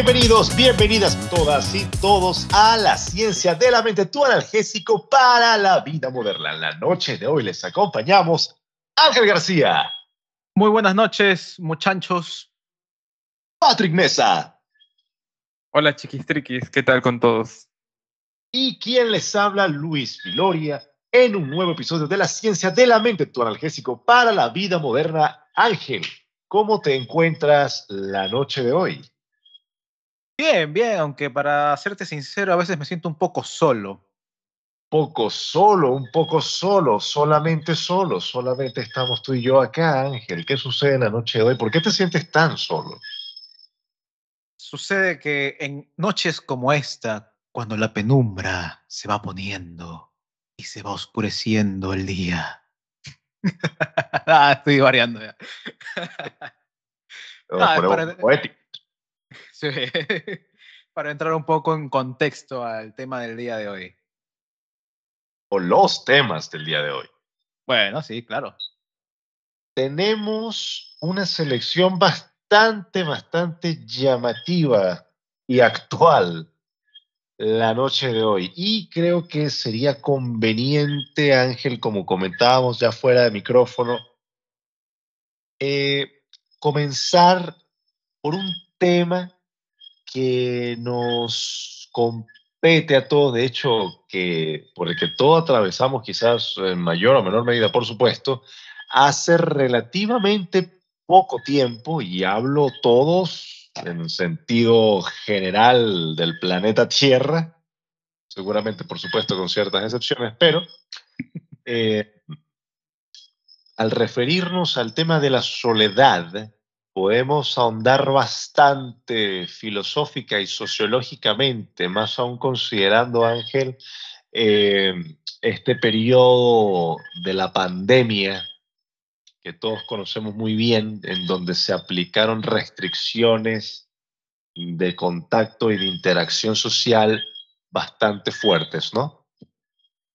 Bienvenidos, bienvenidas todas y todos a la ciencia de la mente, tu analgésico para la vida moderna. En la noche de hoy les acompañamos Ángel García. Muy buenas noches, muchachos. Patrick Mesa. Hola chiquistriquis, ¿qué tal con todos? Y quien les habla, Luis Filoria, en un nuevo episodio de la ciencia de la mente, tu analgésico para la vida moderna. Ángel, ¿cómo te encuentras la noche de hoy? Bien, bien, aunque para serte sincero, a veces me siento un poco solo. Poco solo, un poco solo, solamente solo, solamente estamos tú y yo acá, Ángel. ¿Qué sucede en la noche de hoy? ¿Por qué te sientes tan solo? Sucede que en noches como esta, cuando la penumbra se va poniendo y se va oscureciendo el día. ah, estoy variando ya. Ah, para... poético. Sí. Para entrar un poco en contexto al tema del día de hoy. O los temas del día de hoy. Bueno, sí, claro. Tenemos una selección bastante, bastante llamativa y actual la noche de hoy. Y creo que sería conveniente, Ángel, como comentábamos ya fuera de micrófono, eh, comenzar por un tema que nos compete a todos, de hecho, que por el que todos atravesamos quizás en mayor o menor medida, por supuesto, hace relativamente poco tiempo, y hablo todos en sentido general del planeta Tierra, seguramente, por supuesto, con ciertas excepciones, pero eh, al referirnos al tema de la soledad, podemos ahondar bastante filosófica y sociológicamente, más aún considerando, Ángel, eh, este periodo de la pandemia que todos conocemos muy bien, en donde se aplicaron restricciones de contacto y de interacción social bastante fuertes, ¿no?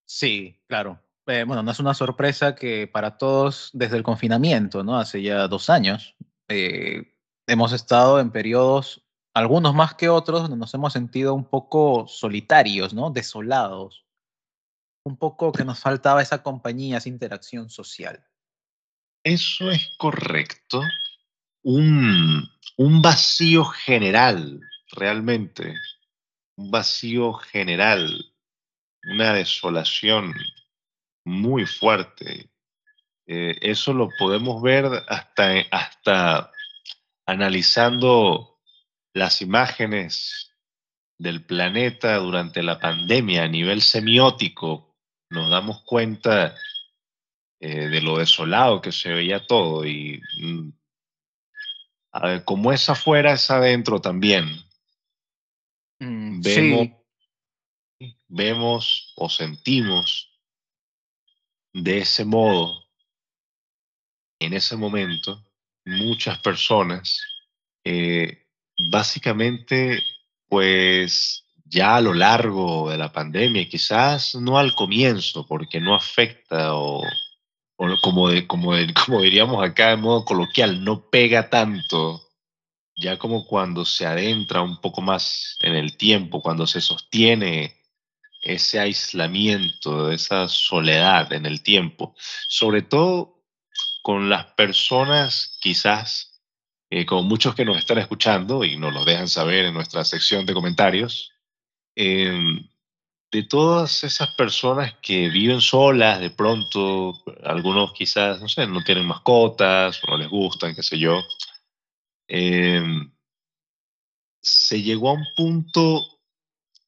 Sí, claro. Eh, bueno, no es una sorpresa que para todos desde el confinamiento, ¿no? Hace ya dos años, eh, hemos estado en periodos, algunos más que otros, donde nos hemos sentido un poco solitarios, ¿no? Desolados. Un poco que nos faltaba esa compañía, esa interacción social. Eso es correcto. Un, un vacío general, realmente. Un vacío general. Una desolación muy fuerte eh, eso lo podemos ver hasta, hasta analizando las imágenes del planeta durante la pandemia a nivel semiótico. Nos damos cuenta eh, de lo desolado que se veía todo y mm, como es afuera, es adentro también. Mm, vemos, vemos o sentimos de ese modo en ese momento muchas personas, eh, básicamente, pues ya a lo largo de la pandemia, quizás no al comienzo, porque no afecta o, como, como, como diríamos acá de modo coloquial, no pega tanto, ya como cuando se adentra un poco más en el tiempo, cuando se sostiene ese aislamiento, esa soledad en el tiempo, sobre todo con las personas quizás, eh, con muchos que nos están escuchando y nos lo dejan saber en nuestra sección de comentarios, em, de todas esas personas que viven solas, de pronto, algunos quizás, no sé, no tienen mascotas o no les gustan, qué sé yo, em, se llegó a un punto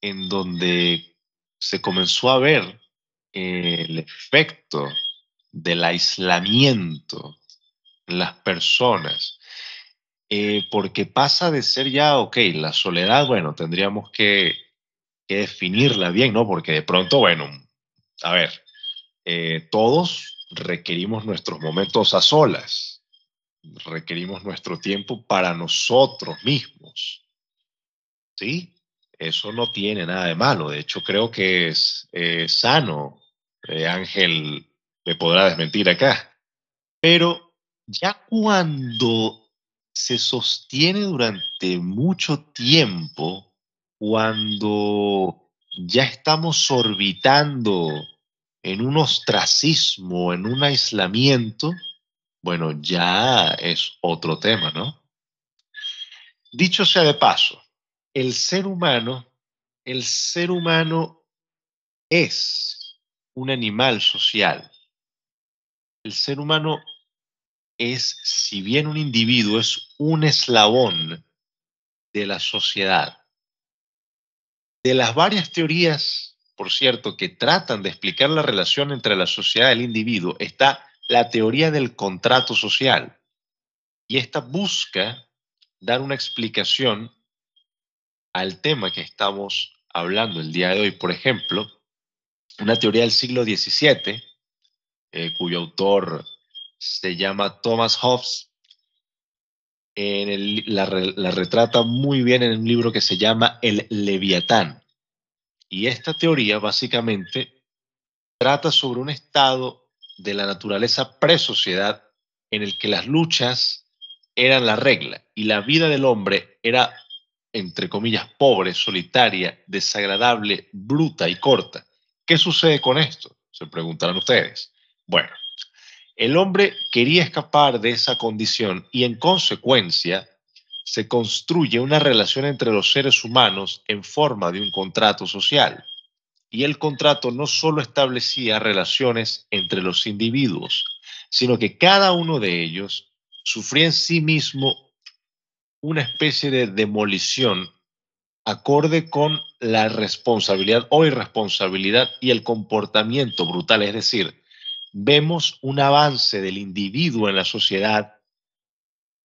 en donde se comenzó a ver el efecto del aislamiento en las personas, eh, porque pasa de ser ya, ok, la soledad, bueno, tendríamos que, definirla bien, ¿no? Porque de pronto, bueno, a ver, eh, todos requerimos nuestros momentos a solas, requerimos nuestro tiempo para nosotros mismos, ¿sí? Eso no tiene nada de malo, de hecho creo que es sano, eh, Ángel, me podrá desmentir acá. Pero ya cuando se sostiene durante mucho tiempo cuando ya estamos orbitando en un ostracismo, en un aislamiento, bueno, ya es otro tema, ¿no? Dicho sea de paso, el ser humano, el ser humano es un animal social. El ser humano es, si bien un individuo, es un eslabón de la sociedad. De las varias teorías, por cierto, que tratan de explicar la relación entre la sociedad y el individuo, está la teoría del contrato social. Y esta busca dar una explicación al tema que estamos hablando el día de hoy. Por ejemplo, una teoría del siglo XVII, eh, cuyo autor se llama Thomas Hobbes, la, retrata muy bien en un libro que se llama El Leviatán. Y esta teoría básicamente trata sobre un estado de la naturaleza pre-sociedad en el que las luchas eran la regla y la vida del hombre era, entre comillas, pobre, solitaria, desagradable, bruta y corta. ¿Qué sucede con esto? Se preguntarán ustedes. Bueno, el hombre quería escapar de esa condición y en consecuencia se construye una relación entre los seres humanos en forma de un contrato social. Y el contrato no solo establecía relaciones entre los individuos, sino que cada uno de ellos sufría en sí mismo una especie de demolición acorde con la responsabilidad o irresponsabilidad y el comportamiento brutal, es decir, vemos un avance del individuo en la sociedad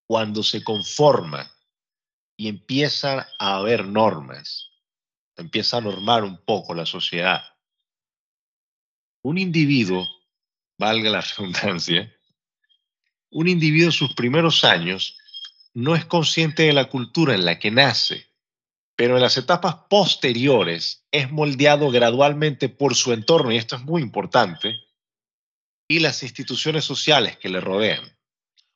cuando se conforma y empieza a haber normas, empieza a normar un poco la sociedad. Un individuo, valga la redundancia, un individuo en sus primeros años no es consciente de la cultura en la que nace, pero en las etapas posteriores es moldeado gradualmente por su entorno, y esto es muy importante, y las instituciones sociales que le rodean.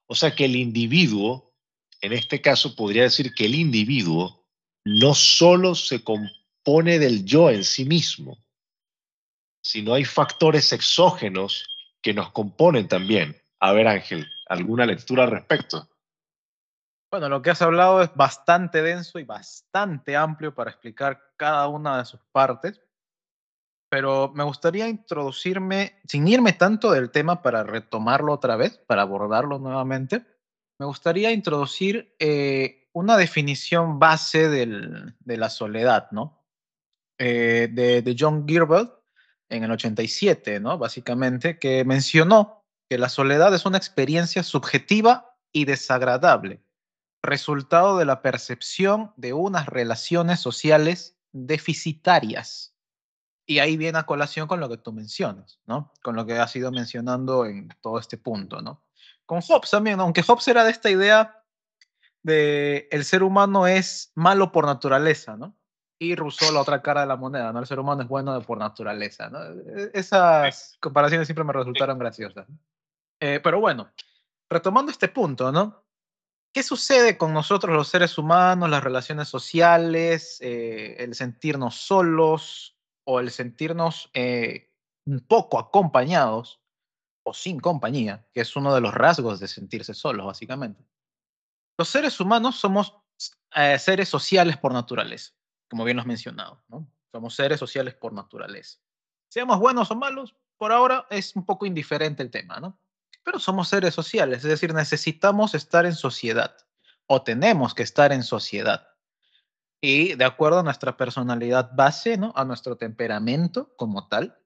O sea que el individuo, en este caso podría decir que el individuo no solo se compone del yo en sí mismo, sino hay factores exógenos que nos componen también. A ver, Ángel, ¿alguna lectura al respecto? Bueno, lo que has hablado es bastante denso y bastante amplio para explicar cada una de sus partes pero me gustaría introducirme, sin irme tanto del tema para retomarlo otra vez, para abordarlo nuevamente, me gustaría introducir eh, una definición base de la soledad, ¿no? Eh, de, de, John Girbel en el 87, ¿no? Básicamente, que mencionó que la soledad es una experiencia subjetiva y desagradable, resultado de la percepción de unas relaciones sociales deficitarias y ahí viene a colación con lo que tú mencionas, ¿no? Con lo que has ido mencionando en todo este punto, ¿no? Con Hobbes también, aunque Hobbes era de esta idea de el ser humano es malo por naturaleza, ¿no? Y Rousseau la otra cara de la moneda, ¿no? El ser humano es bueno por naturaleza, ¿no? E-, esas comparaciones siempre me resultaron graciosas. Eh, pero bueno, retomando este punto, ¿no? ¿Qué sucede con nosotros los seres humanos, las relaciones sociales, eh, el sentirnos solos, o el sentirnos eh, un poco acompañados o sin compañía, que es uno de los rasgos de sentirse solos, básicamente. Los seres humanos somos eh, seres sociales por naturaleza, como bien lo has mencionado, ¿no? Somos seres sociales por naturaleza. Seamos buenos o malos, por ahora es un poco indiferente el tema, ¿no? Pero somos seres sociales, es decir, necesitamos estar en sociedad o tenemos que estar en sociedad y de acuerdo a nuestra personalidad base, ¿no? A nuestro temperamento como tal,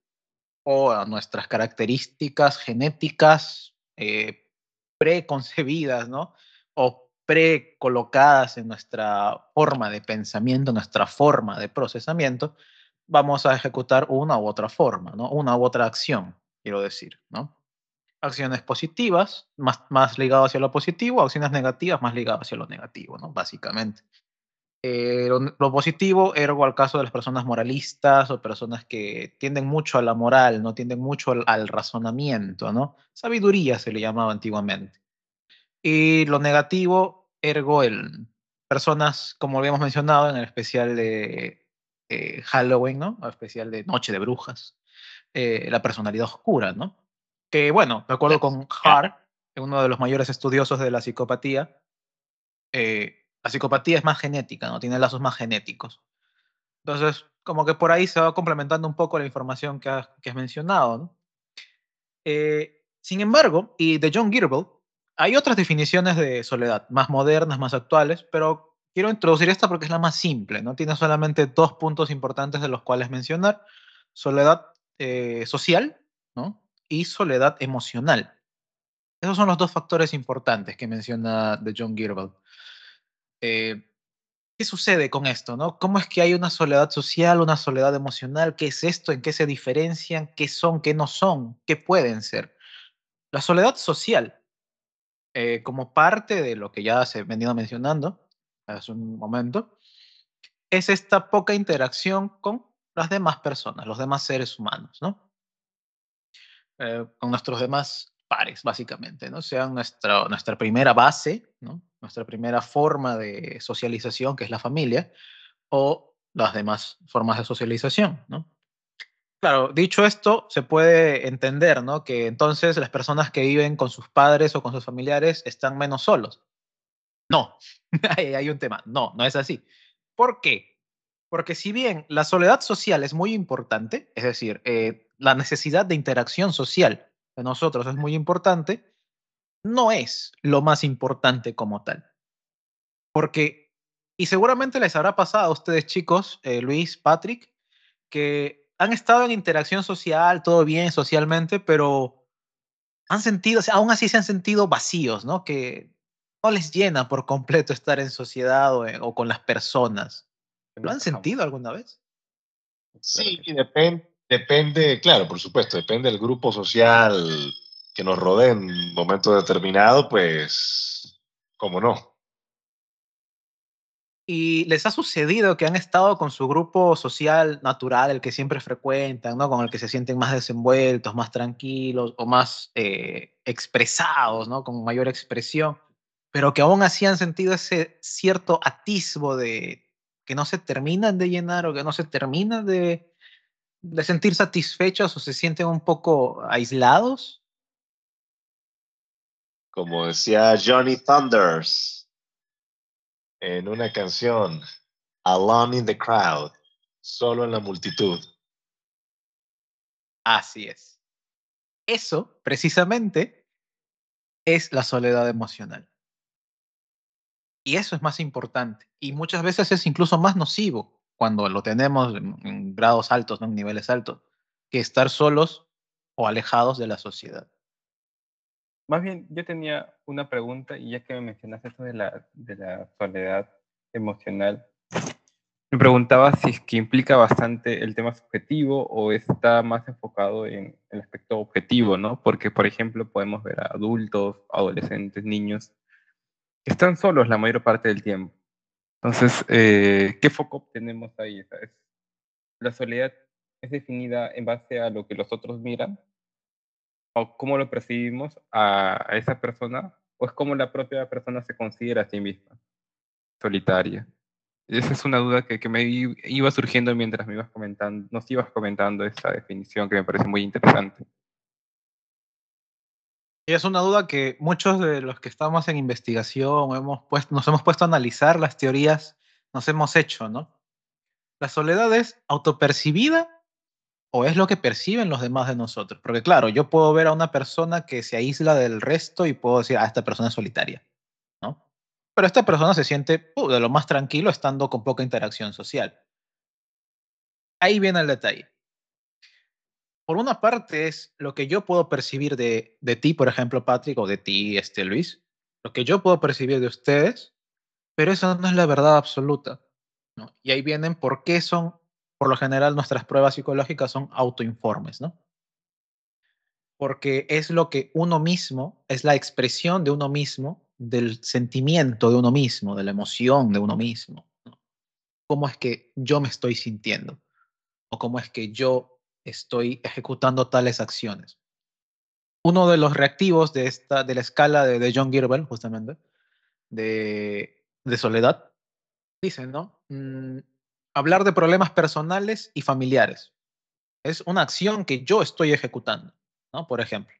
o a nuestras características genéticas eh, preconcebidas, ¿no? O precolocadas en nuestra forma de pensamiento, nuestra forma de procesamiento, vamos a ejecutar una u otra forma, ¿no? Una u otra acción, quiero decir, ¿no? Acciones positivas, más, más ligado hacia lo positivo, acciones negativas, más ligadas hacia lo negativo, ¿no? Básicamente. Eh, lo, positivo, ergo al caso de las personas moralistas o personas que tienden mucho a la moral, no tienden mucho al, razonamiento, ¿no? Sabiduría se le llamaba antiguamente. Y lo negativo, ergo el personas, como habíamos mencionado en el especial de eh, Halloween, ¿no? El especial de Noche de Brujas, eh, la personalidad oscura, ¿no? Que bueno, de acuerdo con Hart, uno de los mayores estudiosos de la psicopatía, eh, la psicopatía es más genética, ¿no? Tiene lazos más genéticos. Entonces, como que por ahí se va complementando un poco la información que, has, mencionado, ¿no? sin embargo, y de John Girbel, hay otras definiciones de soledad, más modernas, más actuales, pero quiero introducir esta porque es la más simple, ¿no? Tiene solamente dos puntos importantes de los cuales mencionar. Soledad eh, social, ¿no? Y soledad emocional. Esos son los dos factores importantes que menciona de John Girbel. Eh, ¿Qué sucede con esto? ¿no? ¿Cómo es que hay una soledad social, una soledad emocional? ¿Qué es esto? ¿En qué se diferencian? ¿Qué son? ¿Qué no son? ¿Qué pueden ser? La soledad social eh, como parte de lo que ya se ha venido mencionando hace un momento, es esta poca interacción con las demás personas, los demás seres humanos, ¿no? Eh, con nuestros demás pares, básicamente, ¿no? Sean nuestra, primera base. Nuestra primera forma de socialización, que es la familia, o las demás formas de socialización. Claro, dicho esto, se puede entender, ¿no? Que entonces las personas que viven con sus padres o con sus familiares están menos solos. No, hay un tema. No, no es así. ¿Por qué? Porque si bien la soledad social es muy importante, es decir, eh, la necesidad de interacción social de nosotros es muy importante, no es lo más importante como tal. Porque, y seguramente les habrá pasado a ustedes chicos, eh, Luis, Patrick, que han estado en interacción social, todo bien socialmente, pero han sentido, aún así se han sentido vacíos, ¿no? Que no les llena por completo estar en sociedad o, o con las personas. ¿Lo han sentido alguna vez? Sí, depende, depende, claro, por supuesto, depende del grupo social que nos rodee en un momento determinado, pues, ¿cómo no? ¿Y les ha sucedido que han estado con su grupo social natural, el que siempre frecuentan, ¿no? con el que se sienten más desenvueltos, más tranquilos o más eh, expresados, ¿no? con mayor expresión, pero que aún así han sentido ese cierto atisbo de que no se terminan de llenar o que no se terminan de, de sentir satisfechos o se sienten un poco aislados? Como decía Johnny Thunders en una canción, Alone in the Crowd, solo en la multitud. Así es. Eso, precisamente, es la soledad emocional. Y eso es más importante. Y muchas veces es incluso más nocivo cuando lo tenemos en, grados altos, en niveles altos, que estar solos o alejados de la sociedad. Más bien, yo tenía una pregunta y ya que me mencionaste esto de la, de la soledad emocional, me preguntaba si es que implica bastante el tema subjetivo o está más enfocado en el aspecto objetivo, ¿no? Porque, por ejemplo, podemos ver a adultos, adolescentes, niños que están solos la mayor parte del tiempo. Entonces, eh, ¿qué foco tenemos ahí? ¿La soledad es definida en base a lo que los otros miran o cómo lo percibimos a, esa persona, o es como la propia persona se considera a sí misma, solitaria. Esa es una duda que, que me iba surgiendo mientras me ibas comentando, nos ibas comentando esa definición que me parece muy interesante. Es una duda que muchos de los que estamos en investigación hemos puesto, nos hemos puesto a analizar las teorías, nos hemos hecho, ¿no? La soledad es autopercibida o es lo que perciben los demás de nosotros. Porque claro, yo puedo ver a una persona que se aísla del resto y puedo decir, ah, esta persona es solitaria, ¿no? Pero esta persona se siente uh, de lo más tranquilo estando con poca interacción social. Ahí viene el detalle. Por una parte es lo que yo puedo percibir de, de ti, por ejemplo, Patrick, o de ti, este, Luis, lo que yo puedo percibir de ustedes, pero eso no es la verdad absoluta. ¿no? Y ahí vienen por qué son por lo general nuestras pruebas psicológicas son autoinformes, ¿no? Porque es lo que uno mismo, es la expresión de uno mismo, del sentimiento de uno mismo, de la emoción de uno mismo. ¿Cómo es que yo me estoy sintiendo? ¿O cómo es que yo estoy ejecutando tales acciones? Uno de los reactivos de, esta, de la escala de, de John Girbel, justamente, de, de soledad, dicen, ¿no? Mm, hablar de problemas personales y familiares. Es una acción que yo estoy ejecutando, ¿no? Por ejemplo.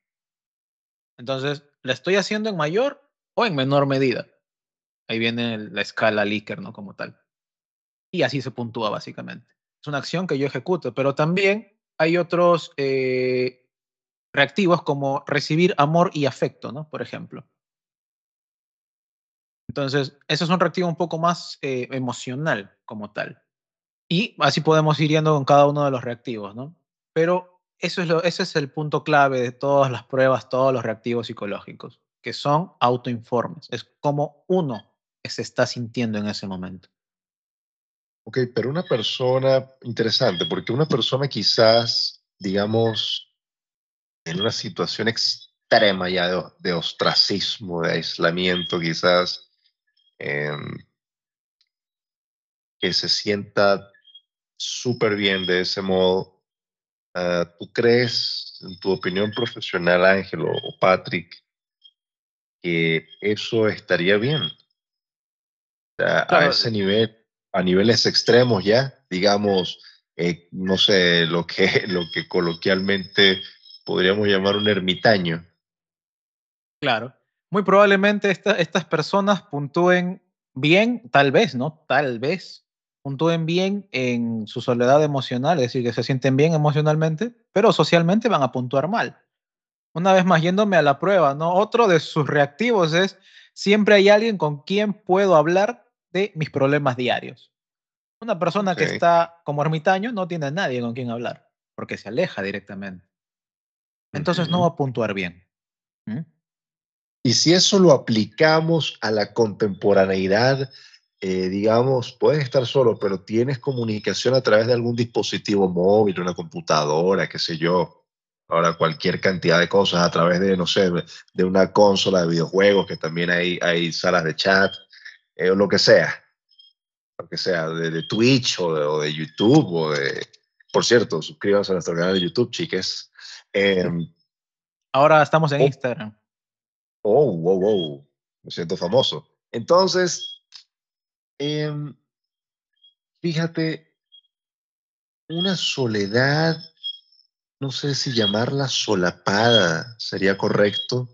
Entonces, ¿la estoy haciendo en mayor o en menor medida? Ahí viene la escala Likert, ¿no? Como tal. Y así se puntúa básicamente. Es una acción que yo ejecuto, pero también hay otros eh, reactivos como recibir amor y afecto, ¿no? Por ejemplo. Entonces, eso es un reactivo un poco más eh, emocional como tal. Y así podemos ir yendo con cada uno de los reactivos, ¿no? Pero eso es lo, ese es el punto clave de todas las pruebas, todos los reactivos psicológicos, que son autoinformes. Es como uno se está sintiendo en ese momento. Ok, pero una persona, interesante, porque una persona quizás, digamos, en una situación extrema ya de, ostracismo, de aislamiento, quizás, em, que se sienta súper bien de ese modo. Ah, ¿Tú crees, en tu opinión profesional, Ángel o Patrick, que eso estaría bien? a ese nivel, a niveles extremos ya, digamos, eh, no sé, lo que, lo que coloquialmente podríamos llamar un ermitaño. Claro. Muy probablemente estas personas puntúen bien, tal vez, ¿no? Tal vez puntúen bien en su soledad emocional, es decir, que se sienten bien emocionalmente, pero socialmente van a puntuar mal. Una vez más, yéndome a la prueba, ¿no? Otro de sus reactivos es, siempre hay alguien con quien puedo hablar de mis problemas diarios. Una persona que está como ermitaño no tiene a nadie con quien hablar, porque se aleja directamente. Entonces no va a puntuar bien. Y si eso lo aplicamos a la contemporaneidad, eh, digamos, puedes estar solo, pero tienes comunicación a través de algún dispositivo móvil, una computadora, qué sé yo. Ahora cualquier cantidad de cosas a través de, no sé, de una consola de videojuegos, que también hay, hay salas de chat, eh, o lo que sea. Lo que sea, de, Twitch o de, YouTube o de... Por cierto, suscríbanse a nuestro canal de YouTube, chiques. Em, Ahora estamos en oh. Instagram. Oh, wow, wow. Me siento famoso. Entonces, em, fíjate, una soledad, no sé si llamarla solapada sería correcto,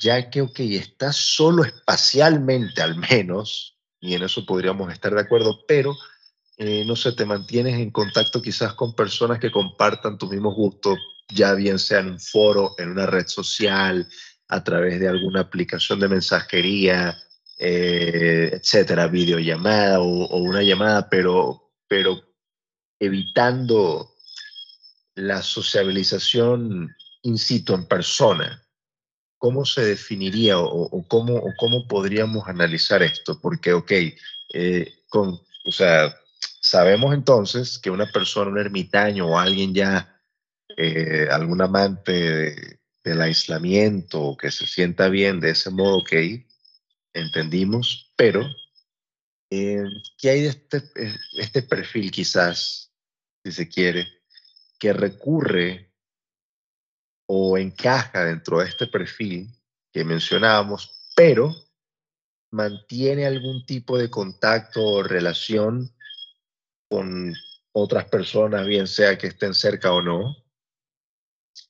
ya que, ok, estás solo espacialmente al menos, y en eso podríamos estar de acuerdo, pero, eh, no sé, te mantienes en contacto quizás con personas que compartan tus mismos gustos, ya bien sea en un foro, en una red social, a través de alguna aplicación de mensajería, eh, etcétera, videollamada o, o, una llamada, pero, pero evitando la sociabilización in situ, en persona. ¿Cómo se definiría o, cómo, o cómo podríamos analizar esto? Porque, ok, eh, con, o sea, sabemos entonces que una persona, un ermitaño o alguien ya, eh, algún amante del aislamiento, que se sienta bien de ese modo, ok, entendimos, pero eh, ¿qué hay de este, eh, este perfil quizás, si se quiere, que recurre o encaja dentro de este perfil que mencionábamos, pero mantiene algún tipo de contacto o relación con otras personas, bien sea que estén cerca o no,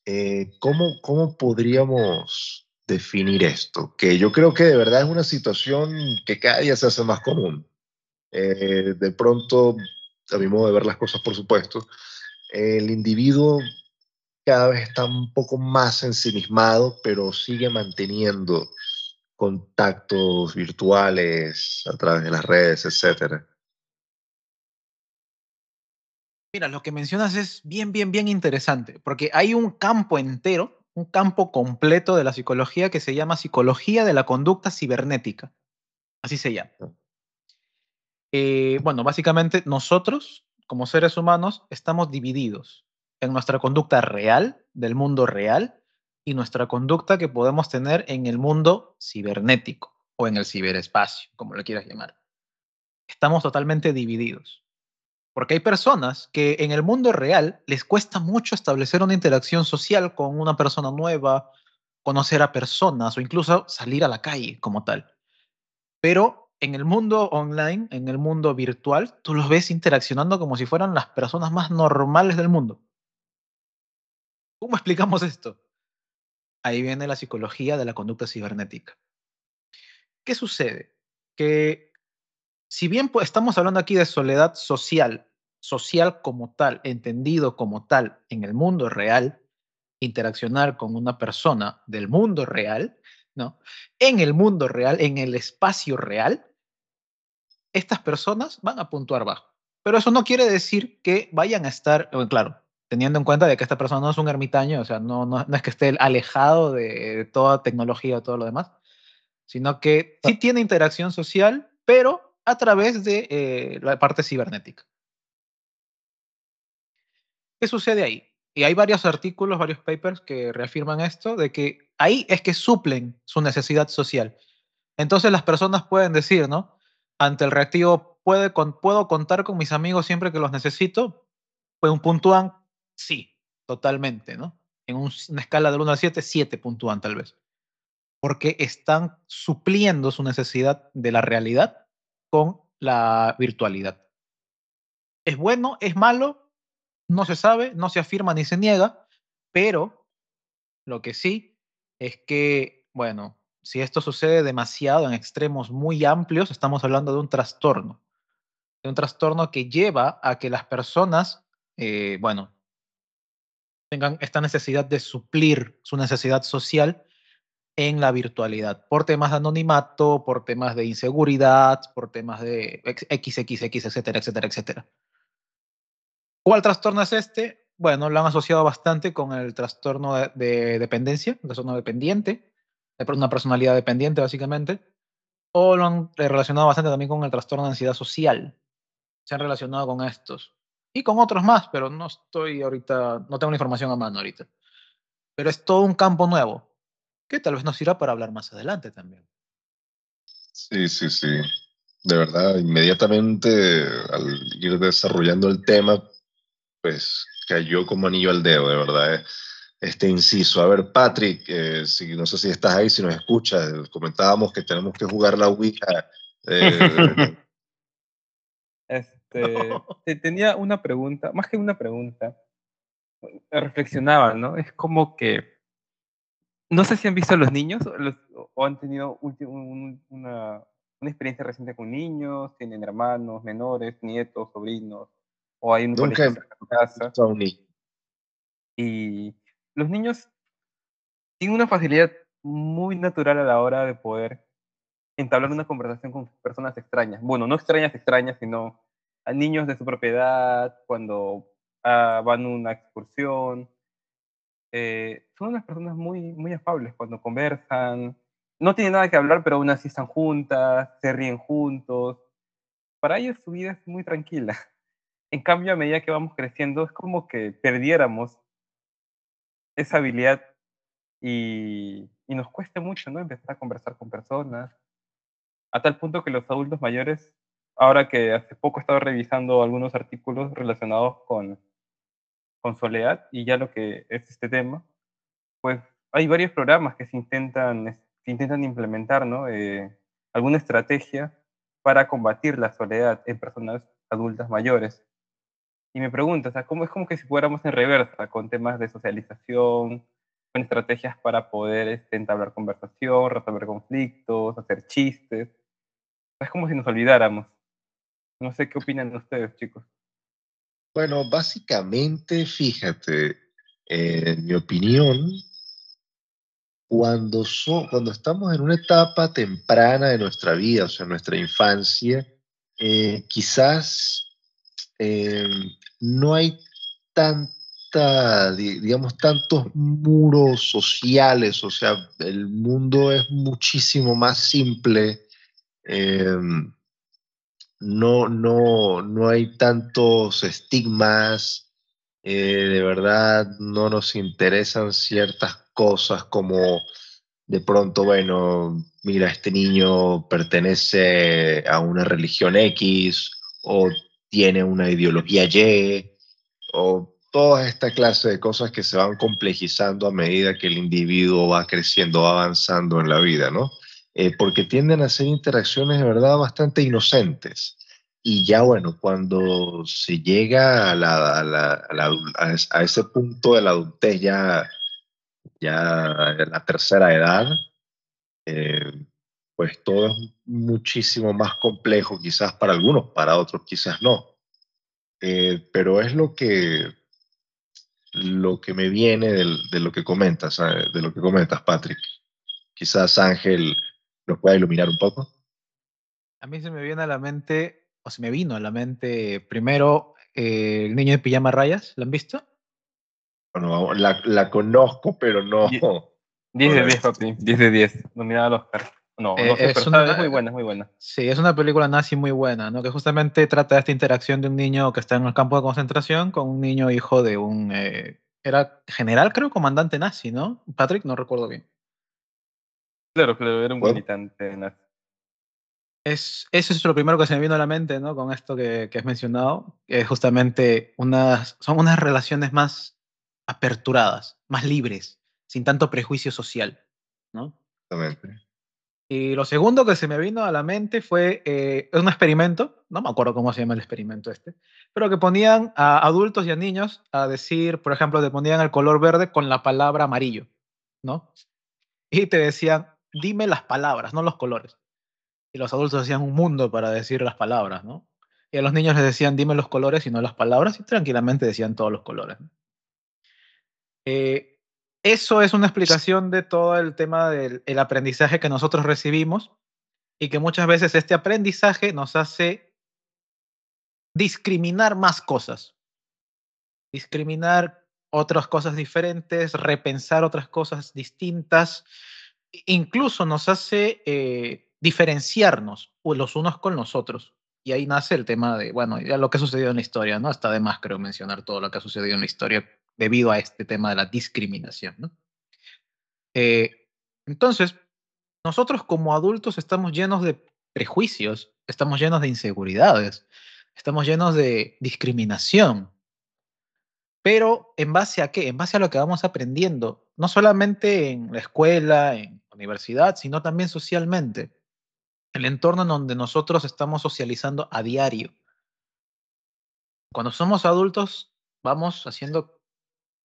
eh, ¿cómo, ¿cómo podríamos definir esto? Que yo creo que de verdad es una situación que cada día se hace más común. Eh, de pronto, a mi modo de ver las cosas, por supuesto, el individuo cada vez está un poco más ensimismado, pero sigue manteniendo contactos virtuales a través de las redes, etcétera. Mira, lo que mencionas es bien, bien, bien interesante, porque hay un campo entero, un campo completo de la psicología que se llama psicología de la conducta cibernética. Así se llama. Eh, bueno, básicamente nosotros, como seres humanos, estamos divididos en nuestra conducta real, del mundo real, y nuestra conducta que podemos tener en el mundo cibernético o en el ciberespacio, como lo quieras llamar. Estamos totalmente divididos. Porque hay personas que en el mundo real les cuesta mucho establecer una interacción social con una persona nueva, conocer a personas o incluso salir a la calle como tal. Pero en el mundo online, en el mundo virtual, tú los ves interaccionando como si fueran las personas más normales del mundo. ¿Cómo explicamos esto? Ahí viene la psicología de la conducta cibernética. ¿Qué sucede? Que si bien pues, estamos hablando aquí de soledad social, social como tal, entendido como tal en el mundo real, interaccionar con una persona del mundo real, ¿no? En el mundo real, en el espacio real, estas personas van a puntuar bajo. Pero eso no quiere decir que vayan a estar, claro, teniendo en cuenta de que esta persona no es un ermitaño, o sea, no, no, es que esté alejado de toda tecnología o todo lo demás, sino que sí tiene interacción social, pero a través de eh, la parte cibernética. ¿Qué sucede ahí? Y hay varios artículos, varios papers que reafirman esto, de que ahí es que suplen su necesidad social. Entonces las personas pueden decir, ¿no? Ante el reactivo, ¿puede ¿puedo contar con mis amigos siempre que los necesito? Pues un puntúan, sí, totalmente, ¿no? En una escala del 1 al 7, 7 puntúan tal vez. Porque están supliendo su necesidad de la realidad con la virtualidad. ¿Es bueno? ¿Es malo? no se sabe, no se afirma ni se niega, pero lo que sí es que, bueno, si esto sucede demasiado en extremos muy amplios, estamos hablando de un trastorno, de un trastorno que lleva a que las personas, eh, bueno, tengan esta necesidad de suplir su necesidad social en la virtualidad, por temas de anonimato, por temas de inseguridad, por temas de XXX, etcétera, etcétera, etcétera. ¿Cuál trastorno es este? Bueno, lo han asociado bastante con el trastorno de, dependencia, un trastorno dependiente, una personalidad dependiente básicamente, o lo han relacionado bastante también con el trastorno de ansiedad social. Se han relacionado con estos. Y con otros más, pero no estoy ahorita, no tengo la información a mano ahorita. Pero es todo un campo nuevo, que tal vez nos sirva para hablar más adelante también. Sí, sí, sí. De verdad, inmediatamente al ir desarrollando el tema, pues cayó como anillo al dedo, de verdad. Eh, este inciso. A ver, Patrick, eh, si, no sé si estás ahí, si nos escuchas, comentábamos que tenemos que jugar la Ouija. Eh, este, Tenía una pregunta, más que una pregunta, reflexionaba, ¿no? Es como que, no sé si han visto a los niños o han tenido una, una experiencia reciente con niños, tienen hermanos, menores, nietos, sobrinos o hay un colegio en casa. Y los niños tienen una facilidad muy natural a la hora de poder entablar una conversación con personas extrañas. Bueno, no extrañas, extrañas, sino a niños de su propiedad, cuando ah, van a una excursión. Eh, son unas personas muy, muy afables cuando conversan. No tienen nada que hablar, pero aún así están juntas, se ríen juntos. Para ellos su vida es muy tranquila. En cambio, a medida que vamos creciendo, es como que perdiéramos esa habilidad y, nos cuesta mucho, ¿no? Empezar a conversar con personas. A tal punto que los adultos mayores, ahora que hace poco he estado revisando algunos artículos relacionados con, con soledad y ya lo que es este tema, pues hay varios programas que se intentan, intentan implementar, ¿no? Eh, alguna estrategia para combatir la soledad en personas adultas mayores. Y me pregunto, o sea, ¿cómo es como que si fuéramos en reversa con temas de socialización, con estrategias para poder este, entablar conversación, resolver conflictos, hacer chistes? Es como si nos olvidáramos. No sé qué opinan ustedes, chicos. Bueno, básicamente, fíjate, en mi opinión, cuando, cuando estamos en una etapa temprana de nuestra vida, o sea, nuestra infancia, eh, quizás eh, no hay tanta, digamos, tantos muros sociales, o sea, el mundo es muchísimo más simple. Em, no, no, no hay tantos estigmas, eh, de verdad no nos interesan ciertas cosas como de pronto, bueno, mira, este niño pertenece a una religión X o tiene una ideología Y, o toda esta clase de cosas que se van complejizando a medida que el individuo va creciendo, va avanzando en la vida, ¿no? Eh, porque tienden a ser interacciones de verdad bastante inocentes. Y ya bueno, cuando se llega a, la, a, la, a, ese punto de la adultez, ya, ya en la tercera edad, eh, pues todo es muchísimo más complejo, quizás para algunos, para otros quizás no. Eh, pero es lo que, lo que me viene de lo que comentas, de lo que comentas, Patrick. Quizás Ángel nos pueda iluminar un poco. A mí se me viene a la mente o se me vino a la mente primero eh, El niño de pijama rayas, ¿la han visto? Bueno, la, la conozco, pero no. 10 de 10, papi, 10 de 10, nominada al Oscar. No, no sé, es, una, es muy buena, es muy buena. Sí, es una película nazi muy buena, ¿no? Que justamente trata de esta interacción de un niño que está en el campo de concentración con un niño hijo de un... Eh, era general, creo, comandante nazi, ¿no? Patrick, no recuerdo bien. Claro, claro, era un militante nazi. Es, eso es lo primero que se me vino a la mente, ¿no? Con esto que, que has mencionado, que es justamente unas, son unas relaciones más aperturadas, más libres, sin tanto prejuicio social, ¿no? Exactamente. Y lo segundo que se me vino a la mente fue eh, un experimento, no me acuerdo cómo se llama el experimento este, pero que ponían a adultos y a niños a decir, por ejemplo, te ponían el color verde con la palabra amarillo, ¿no? Y te decían, dime las palabras, no los colores y los adultos hacían un mundo para decir las palabras, ¿no? Y a los niños les decían, dime los colores y no las palabras, y tranquilamente decían todos los colores. Eh, eso es una explicación de todo el tema del aprendizaje que nosotros recibimos y que muchas veces este aprendizaje nos hace discriminar más cosas, discriminar otras cosas diferentes, repensar otras cosas distintas, incluso nos hace eh, diferenciarnos los unos con los otros. Y ahí nace el tema de, bueno, ya lo que ha sucedido en la historia, ¿no? Está de más, creo, mencionar todo lo que ha sucedido en la historia debido a este tema de la discriminación, ¿no? Eh, entonces, nosotros como adultos estamos llenos de prejuicios, estamos llenos de inseguridades, estamos llenos de discriminación. Pero ¿en base a qué? En base a lo que vamos aprendiendo, no solamente en la escuela, en universidad, sino también socialmente el entorno en donde nosotros estamos socializando a diario. Cuando somos adultos, vamos haciendo,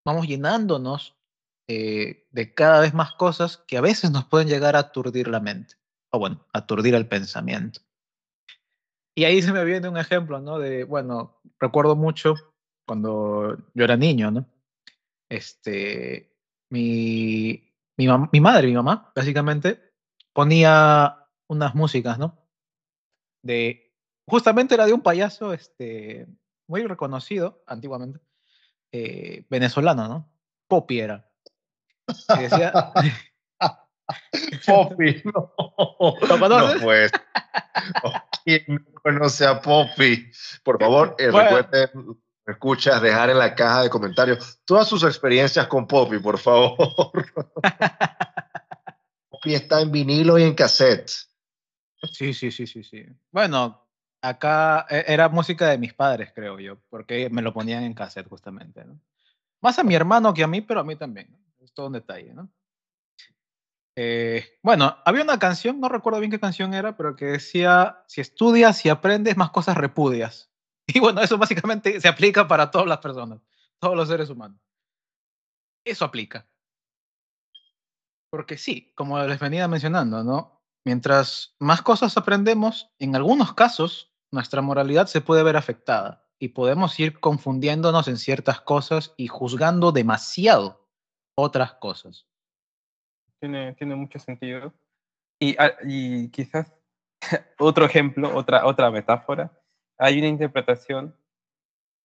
vamos llenándonos eh, de cada vez más cosas que a veces nos pueden llegar a aturdir la mente, o bueno, aturdir el pensamiento. Y ahí se me viene un ejemplo, ¿no? De, bueno, recuerdo mucho cuando yo era niño, ¿no? Este, mi, mi, mi madre, mi mamá, básicamente, ponía unas músicas, ¿no? De, justamente era de un payaso este, muy reconocido antiguamente, eh, venezolano, ¿no? Poppy era. Y decía... Poppy, no. ¿Lo conoces? No, pues. ¿Quién no conoce a Poppy? Por favor, eh, recuerden, escuchas, dejar en la caja de comentarios todas sus experiencias con Poppy, por favor. Poppy está en vinilo y en cassette. Sí, sí, sí, sí, sí. Bueno, acá e, era música de mis padres, creo yo, porque me lo ponían en cassette justamente. Más a mi hermano que a mí, pero a mí también. Es todo un detalle, ¿no? Eh, bueno, había una canción, no recuerdo bien qué canción era, pero que decía, si estudias y aprendes, más cosas repudias. Y bueno, eso básicamente se aplica para todas las personas, todos los seres humanos. Eso aplica. Porque sí, como les venía mencionando, ¿no? Mientras más cosas aprendemos, en algunos casos nuestra moralidad se puede ver afectada y podemos ir confundiéndonos en ciertas cosas y juzgando demasiado otras cosas. Tiene, tiene mucho sentido. Y, ah, y quizás otro ejemplo, otra, otra metáfora, hay una interpretación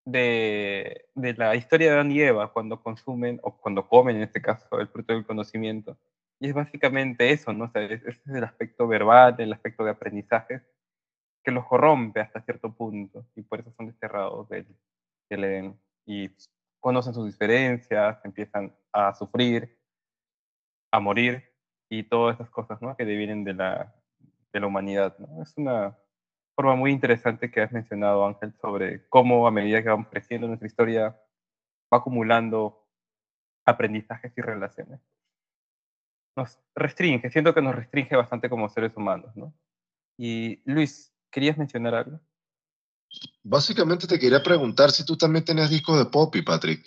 de, de, la historia de Adán y Eva cuando consumen, o cuando comen en este caso, el fruto del conocimiento, y es básicamente eso, ¿no? O ese es el aspecto verbal, el aspecto de aprendizaje, que los corrompe hasta cierto punto, y por eso son desterrados del, del Edén. Y conocen sus diferencias, empiezan a sufrir, a morir, y todas esas cosas, ¿no? Que vienen de la, de la humanidad, ¿no? Es una forma muy interesante que has mencionado, Ángel, sobre cómo a medida que vamos creciendo nuestra historia va acumulando aprendizajes y relaciones. nos restringe, siento que nos restringe bastante como seres humanos, ¿no? Y Luis, ¿querías mencionar algo? Básicamente te quería preguntar si tú también tenías discos de Poppy, Patrick.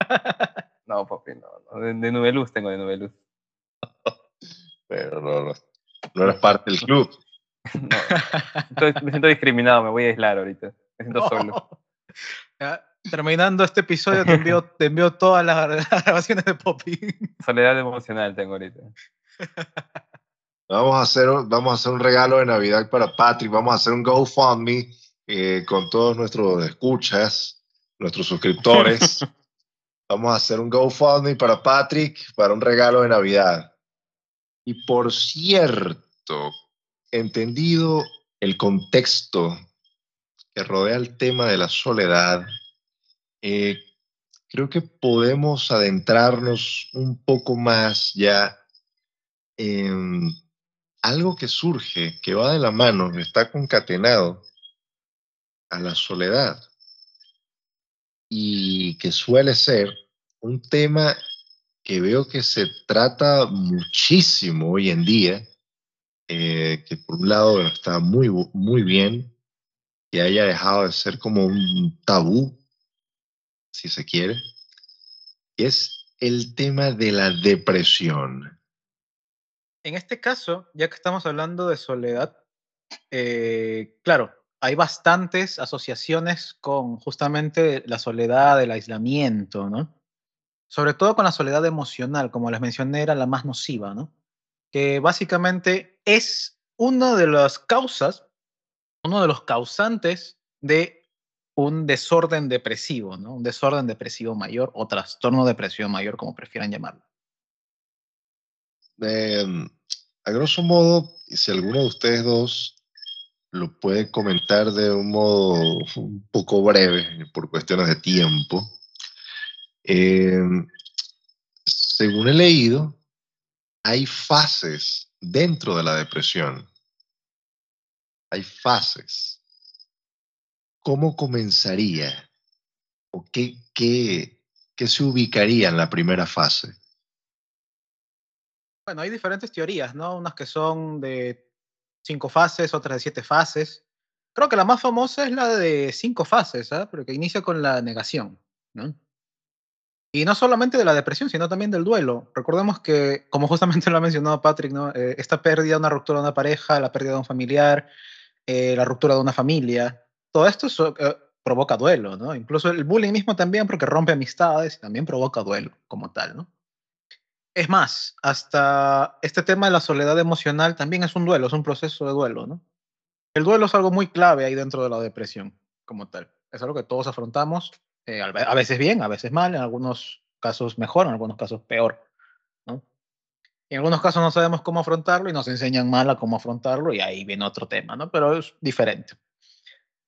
no, Poppy, no, no. De, de Nubeluz tengo de Nubeluz. Pero no, no, no eres parte del club. No, entonces me siento discriminado, me voy a aislar ahorita. Me siento solo. Ya, terminando este episodio, te envío, te envío todas las, las grabaciones de Poppy. Soledad emocional tengo ahorita. Vamos a, hacer, un- vamos a hacer un regalo de Navidad para Patrick. Vamos a hacer un GoFundMe eh, con todos nuestros escuchas, nuestros suscriptores. vamos a hacer un GoFundMe para Patrick para un regalo de Navidad. Y por cierto, entendido el contexto que rodea el tema de la soledad, eh, creo que podemos adentrarnos un poco más ya en algo que surge, que va de la mano, está concatenado a la soledad y que suele ser un tema que veo que se trata muchísimo hoy en día, eh, que por un lado está muy, muy bien que haya dejado de ser como un tabú, si se quiere, es el tema de la depresión. En este caso, ya que estamos hablando de soledad, eh, claro, hay bastantes asociaciones con justamente la soledad, el aislamiento, ¿no? Sobre todo con la soledad emocional, como les mencioné, era la más nociva, ¿no? Básicamente es una de las causas, uno de los causantes de un desorden depresivo, ¿no? Un desorden depresivo mayor o trastorno depresivo mayor, como prefieran llamarlo. Eh, a grosso modo, si alguno de ustedes dos lo puede comentar de un modo un poco breve, por cuestiones de tiempo, eh, según he leído, hay fases dentro de la depresión. Hay fases. ¿Cómo comenzaría? ¿O qué, qué, qué se ubicaría en la primera fase? Bueno, hay diferentes teorías, ¿no? Unas que son de cinco fases, otras de siete fases. Creo que la más famosa es la de cinco fases, ¿ah? Pero que inicia con la negación, ¿no? Y no solamente de la depresión, sino también del duelo. Recordemos que, como justamente lo ha mencionado Patrick, ¿no? Eh, esta pérdida, una ruptura de una pareja, la pérdida de un familiar, eh, la ruptura de una familia, todo esto eh, provoca duelo, ¿no? Incluso el bullying mismo también, porque rompe amistades también provoca duelo como tal, ¿no? Es más, hasta este tema de la soledad emocional también es un duelo, es un proceso de duelo, ¿no? El duelo es algo muy clave ahí dentro de la depresión, como tal. Es algo que todos afrontamos, eh, a ve- a veces bien, a veces mal, en algunos casos mejor, en algunos casos peor, ¿no? Y en algunos casos no sabemos cómo afrontarlo y nos enseñan mal a cómo afrontarlo y ahí viene otro tema, ¿no? Pero es diferente.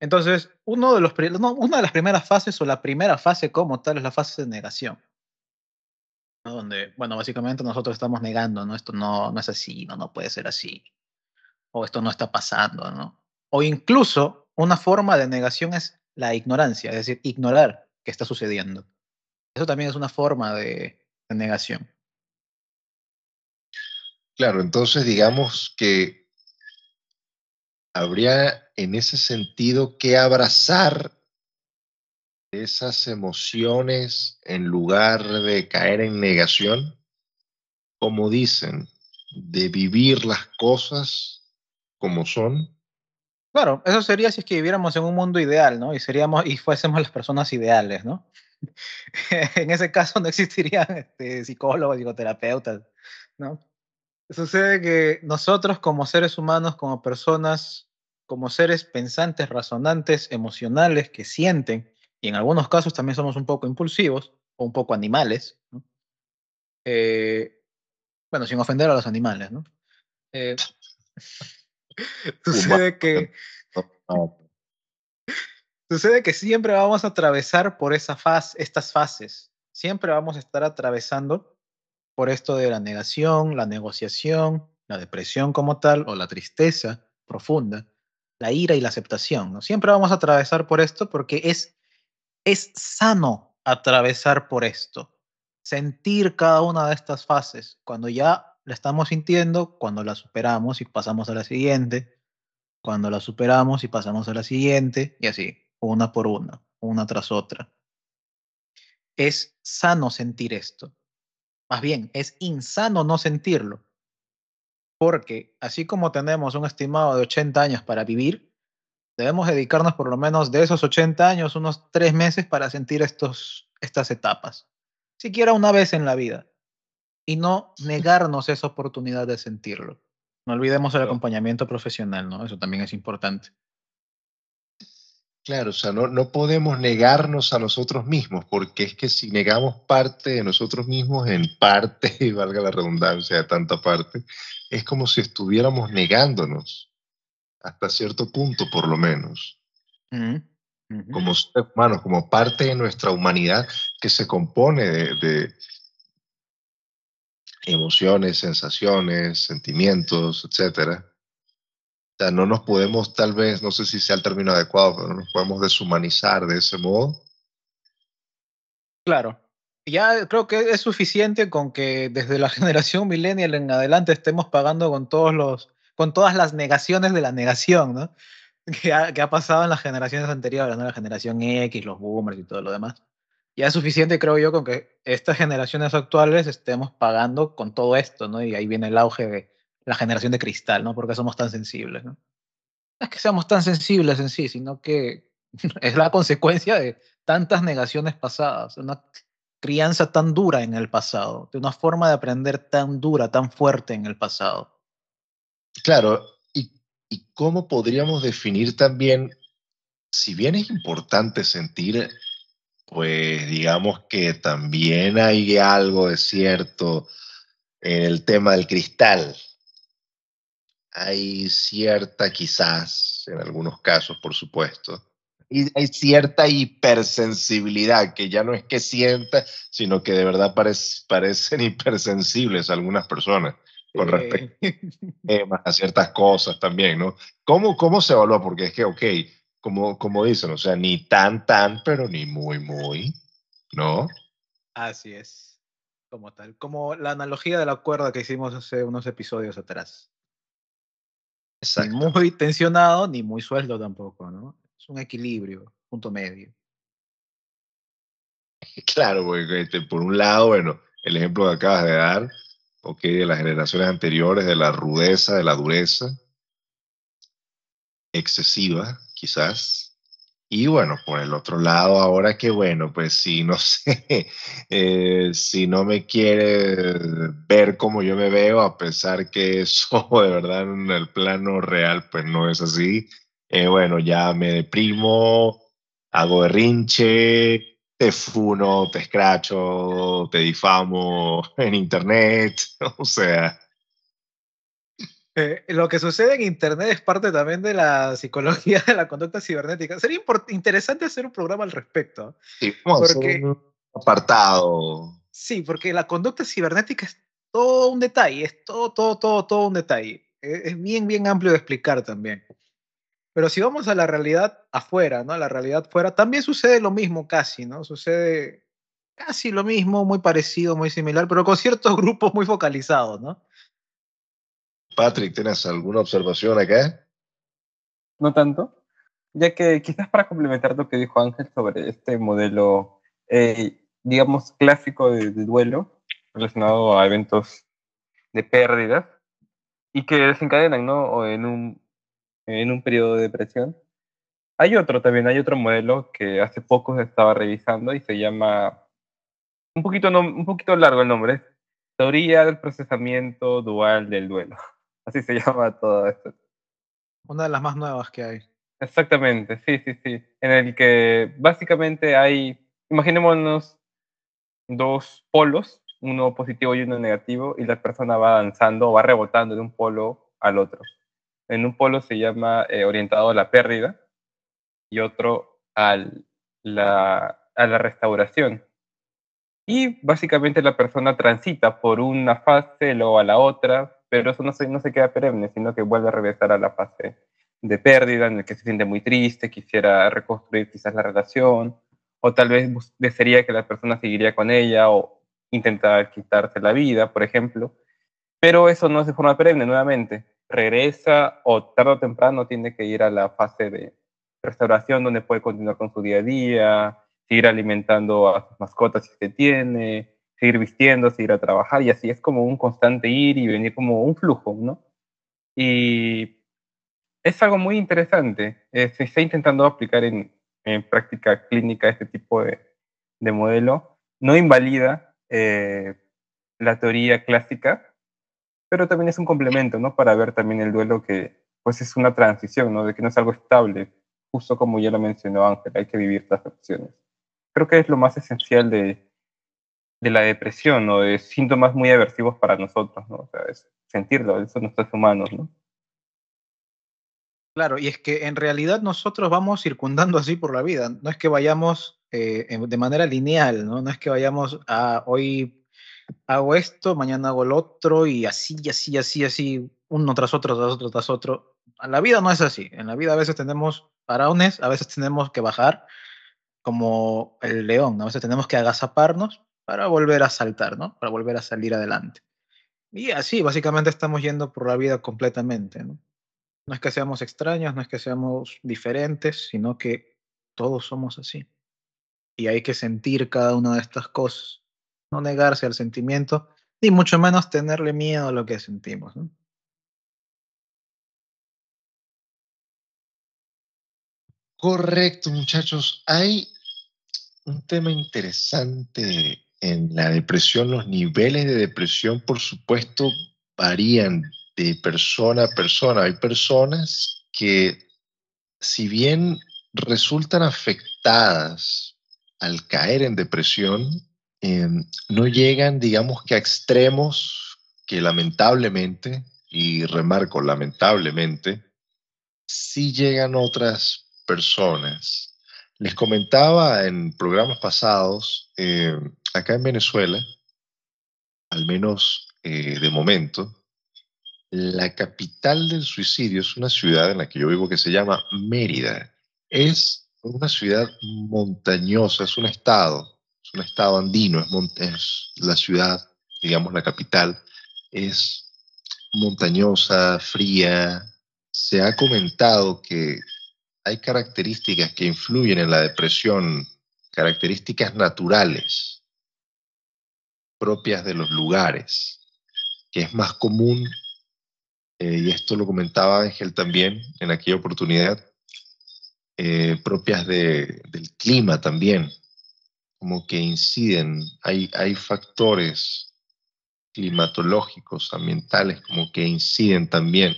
Entonces, uno de los, no, una de las primeras fases o la primera fase como tal es la fase de negación. ¿no? Donde, bueno, básicamente nosotros estamos negando, ¿no? Esto no, no es así, no, no puede ser así. O esto no está pasando, ¿no? O incluso una forma de negación es la ignorancia, es decir, ignorar que está sucediendo. Eso también es una forma de, de negación. Claro, entonces digamos que habría en ese sentido que abrazar esas emociones en lugar de caer en negación, como dicen, de vivir las cosas como son. Claro, eso sería si es que viviéramos en un mundo ideal, ¿no? Y seríamos y fuésemos las personas ideales, ¿no? en ese caso no existirían este, psicólogos, psicoterapeutas, ¿no? Sucede que nosotros como seres humanos, como personas, como seres pensantes, razonantes, emocionales, que sienten, y en algunos casos también somos un poco impulsivos o un poco animales, ¿no? Eh, bueno, sin ofender a los animales, ¿no? Eh, sucede que Sucede que siempre vamos a atravesar por esa fase, estas fases. Siempre vamos a estar atravesando por esto de la negación, la negociación, la depresión como tal, o la tristeza profunda, la ira y la aceptación. ¿no? Siempre vamos a atravesar por esto porque es, es sano atravesar por esto. sentir cada una de estas fases. Cuando ya la estamos sintiendo, cuando la superamos y pasamos a la siguiente, cuando la superamos y pasamos a la siguiente, y así, una por una, una tras otra. Es sano sentir esto. Más bien, es insano no sentirlo. Porque así como tenemos un estimado de 80 años para vivir, debemos dedicarnos por lo menos de esos 80 años unos tres meses para sentir estos, estas etapas. Siquiera una vez en la vida. Y no negarnos esa oportunidad de sentirlo. No olvidemos el acompañamiento profesional, ¿no? Eso también es importante. Claro, o sea, no, no podemos negarnos a nosotros mismos, porque es que si negamos parte de nosotros mismos, en parte, y valga la redundancia de tanta parte, es como si estuviéramos negándonos, hasta cierto punto por lo menos. Como seres humanos, como parte de nuestra humanidad que se compone de, de emociones, sensaciones, sentimientos, etcétera o sea, no nos podemos, tal vez, no sé si sea el término adecuado, pero no nos podemos deshumanizar de ese modo. Claro. Ya creo que es suficiente con que desde la generación millennial en adelante estemos pagando con todos los, con todas las negaciones de la negación, ¿no? Que ha, que ha pasado en las generaciones anteriores, ¿no? La generación X, los boomers y todo lo demás. Ya es suficiente, creo yo, con que estas generaciones actuales estemos pagando con todo esto, ¿no? Y ahí viene el auge de la generación de cristal, ¿no? Porque somos tan sensibles, ¿no? No es que seamos tan sensibles en sí, sino que es la consecuencia de tantas negaciones pasadas, una crianza tan dura en el pasado, de una forma de aprender tan dura, tan fuerte en el pasado. Claro, y, y cómo podríamos definir también, si bien es importante sentir, pues digamos que también hay algo de cierto en el tema del cristal, hay cierta, quizás, en algunos casos, por supuesto, y hay cierta hipersensibilidad, que ya no es que sienta, sino que de verdad parecen hipersensibles algunas personas con respecto a ciertas cosas también, ¿no? ¿Cómo, ¿Cómo se evalúa? Porque es que, ok, como, como dicen, o sea, ni tan, tan, pero ni muy, muy, ¿no? Así es, como tal, como la analogía de la cuerda que hicimos hace unos episodios atrás. Ni muy tensionado, ni muy sueldo tampoco, ¿no? Es un equilibrio, punto medio. Claro, porque este, por un lado, bueno, el ejemplo que acabas de dar, ok, de las generaciones anteriores, de la rudeza, de la dureza, excesiva, quizás, y bueno, por el otro lado, ahora que bueno, pues si no sé, eh, si no me quiere ver como yo me veo, a pesar que eso de verdad en el plano real, pues no es así. Eh, bueno, ya me deprimo, hago berrinche, te funo, te escracho, te difamo en internet, o sea, eh, lo que sucede en Internet es parte también de la psicología de la conducta cibernética. Sería interesante hacer un programa al respecto. Sí, porque, un apartado. Sí, porque la conducta cibernética es todo un detalle, es todo, todo, todo, todo un detalle. Es, es bien, bien amplio de explicar también. Pero si vamos a la realidad afuera, ¿no? La realidad fuera, también sucede lo mismo casi, ¿no? Sucede casi lo mismo, muy parecido, muy similar, pero con ciertos grupos muy focalizados, ¿no? Patrick, ¿tienes alguna observación acá? No tanto, ya que quizás para complementar lo que dijo Ángel sobre este modelo, eh, digamos, clásico de, duelo relacionado a eventos de pérdidas y que desencadenan ¿no? en, un, en un periodo de depresión. Hay otro también, hay otro modelo que hace poco se estaba revisando y se llama, un poquito, un poquito largo el nombre, Teoría del Procesamiento Dual del Duelo. Así se llama todo esto. Una de las más nuevas que hay. Exactamente, sí, sí, sí. En el que básicamente hay, imaginémonos dos polos, uno positivo y uno negativo, y la persona va avanzando o va rebotando de un polo al otro. En un polo se llama eh, orientado a la pérdida y otro al, la, a la restauración. Y básicamente la persona transita por una fase, luego a la otra, pero eso no se, no se queda perenne, sino que vuelve a regresar a la fase de pérdida, en el que se siente muy triste, quisiera reconstruir quizás la relación, o tal vez desearía que la persona seguiría con ella, o intentar quitarse la vida, por ejemplo, pero eso no es de forma perenne, nuevamente. Regresa o tarde o temprano tiene que ir a la fase de restauración donde puede continuar con su día a día, seguir alimentando a sus mascotas si se tiene, seguir vistiendo, seguir a trabajar y así es como un constante ir y venir como un flujo, ¿no? Y es algo muy interesante. Eh, se está intentando aplicar en, práctica clínica este tipo de, modelo. No invalida eh, la teoría clásica, pero también es un complemento, ¿no? Para ver también el duelo que, pues, es una transición, ¿no? De que no es algo estable, justo como ya lo mencionó Ángel, hay que vivir las opciones. Creo que es lo más esencial de, de la depresión, ¿no? De síntomas muy aversivos para nosotros, ¿no? O sea, es sentirlo, eso no está humanos, ¿no? Claro, y es que en realidad nosotros vamos circundando así por la vida, no es que vayamos eh, de manera lineal, ¿no? No es que vayamos a hoy hago esto, mañana hago el otro y así, así, así, así, uno tras otro, tras otro, tras otro. La vida no es así, en la vida a veces tenemos paraones, a veces tenemos que bajar como el león, a veces tenemos que agazaparnos para volver a saltar, ¿no? Para volver a salir adelante. Y así, básicamente estamos yendo por la vida completamente, ¿no? No es que seamos extraños, no es que seamos diferentes, sino que todos somos así. Y hay que sentir cada una de estas cosas, no negarse al sentimiento, ni mucho menos tenerle miedo a lo que sentimos, ¿no? Correcto, muchachos. Hay un tema interesante en la depresión, los niveles de depresión, por supuesto, varían de persona a persona. Hay personas que, si bien resultan afectadas al caer en depresión, em, no llegan, digamos que a extremos que lamentablemente, y remarco lamentablemente, sí llegan otras personas. Les comentaba en programas pasados, em, acá en Venezuela, al menos eh, de momento, la capital del suicidio es una ciudad en la que yo vivo que se llama Mérida. Es una ciudad montañosa, es un estado, es un estado andino, es, la ciudad, digamos la capital, es montañosa, fría. Se ha comentado que hay características que influyen en la depresión, características naturales propias de los lugares, que es más común, eh, y esto lo comentaba Ángel también en aquella oportunidad, eh, propias de, del clima también, como que inciden, hay, hay factores climatológicos, ambientales, como que inciden también.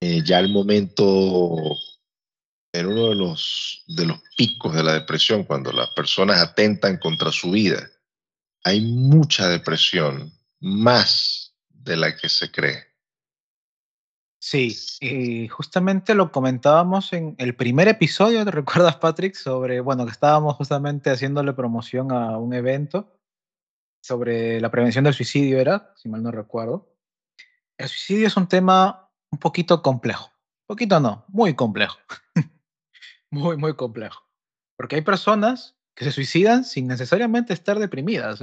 Eh, ya el momento, en uno de los, de los picos de la depresión, cuando las personas atentan contra su vida, hay mucha depresión, más de la que se cree. Sí, y justamente lo comentábamos en el primer episodio, ¿te recuerdas, Patrick? Sobre, bueno, que estábamos justamente haciéndole promoción a un evento sobre la prevención del suicidio, era, si mal no recuerdo. El suicidio es un tema un poquito complejo. Poquito no, muy complejo. muy, muy complejo. Porque hay personas que se suicidan sin necesariamente estar deprimidas.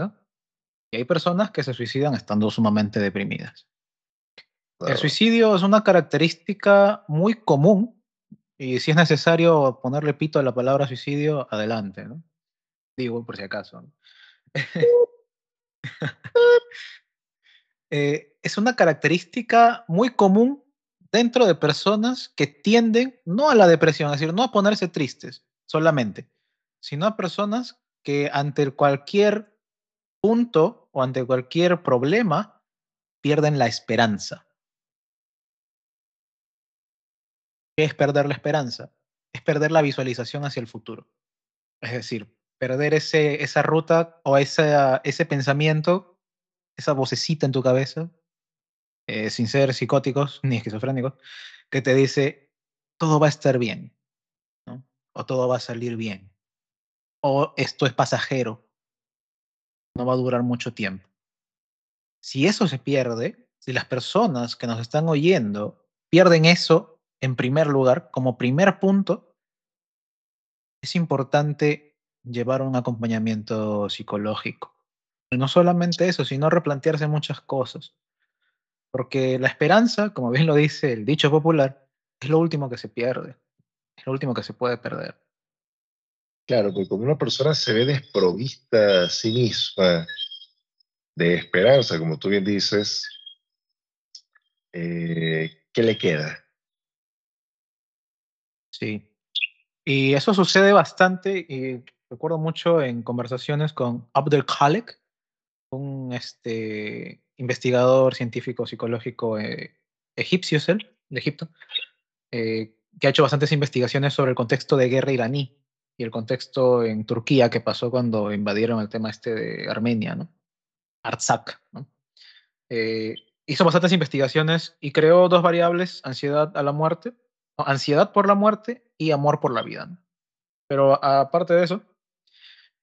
Y hay personas que se suicidan estando sumamente deprimidas. El suicidio es una característica muy común y si es necesario ponerle pito a la palabra suicidio, adelante. ¿no? Digo, por si acaso. Eh, es una característica muy común dentro de personas que tienden no a la depresión, es decir, no a ponerse tristes solamente, sino a personas que ante cualquier punto o ante cualquier problema pierden la esperanza. ¿Qué es perder la esperanza? Es perder la visualización hacia el futuro. Es decir, perder ese, esa ruta o esa, ese pensamiento, esa vocecita en tu cabeza, eh, sin ser psicóticos ni esquizofrénicos, que te dice, todo va a estar bien, o todo va a salir bien o esto es pasajero, no va a durar mucho tiempo. Si eso se pierde, si las personas que nos están oyendo pierden eso en primer lugar, como primer punto, es importante llevar un acompañamiento psicológico. No solamente eso, sino replantearse muchas cosas. Porque la esperanza, como bien lo dice el dicho popular, es lo último que se pierde, es lo último que se puede perder. Claro, porque como una persona se ve desprovista a sí misma de esperanza, como tú bien dices, eh, ¿qué le queda? Sí. Y eso sucede bastante, y recuerdo mucho en conversaciones con Abdel Khalek, un este, investigador científico psicológico eh, egipcio, es él, de Egipto, eh, que ha hecho bastantes investigaciones sobre el contexto de guerra iraní y el contexto en Turquía que pasó cuando invadieron el tema este de Armenia, ¿no? Artsakh. Eh, hizo bastantes investigaciones y creó dos variables, ansiedad a la muerte, ansiedad por la muerte y amor por la vida. Pero aparte de eso,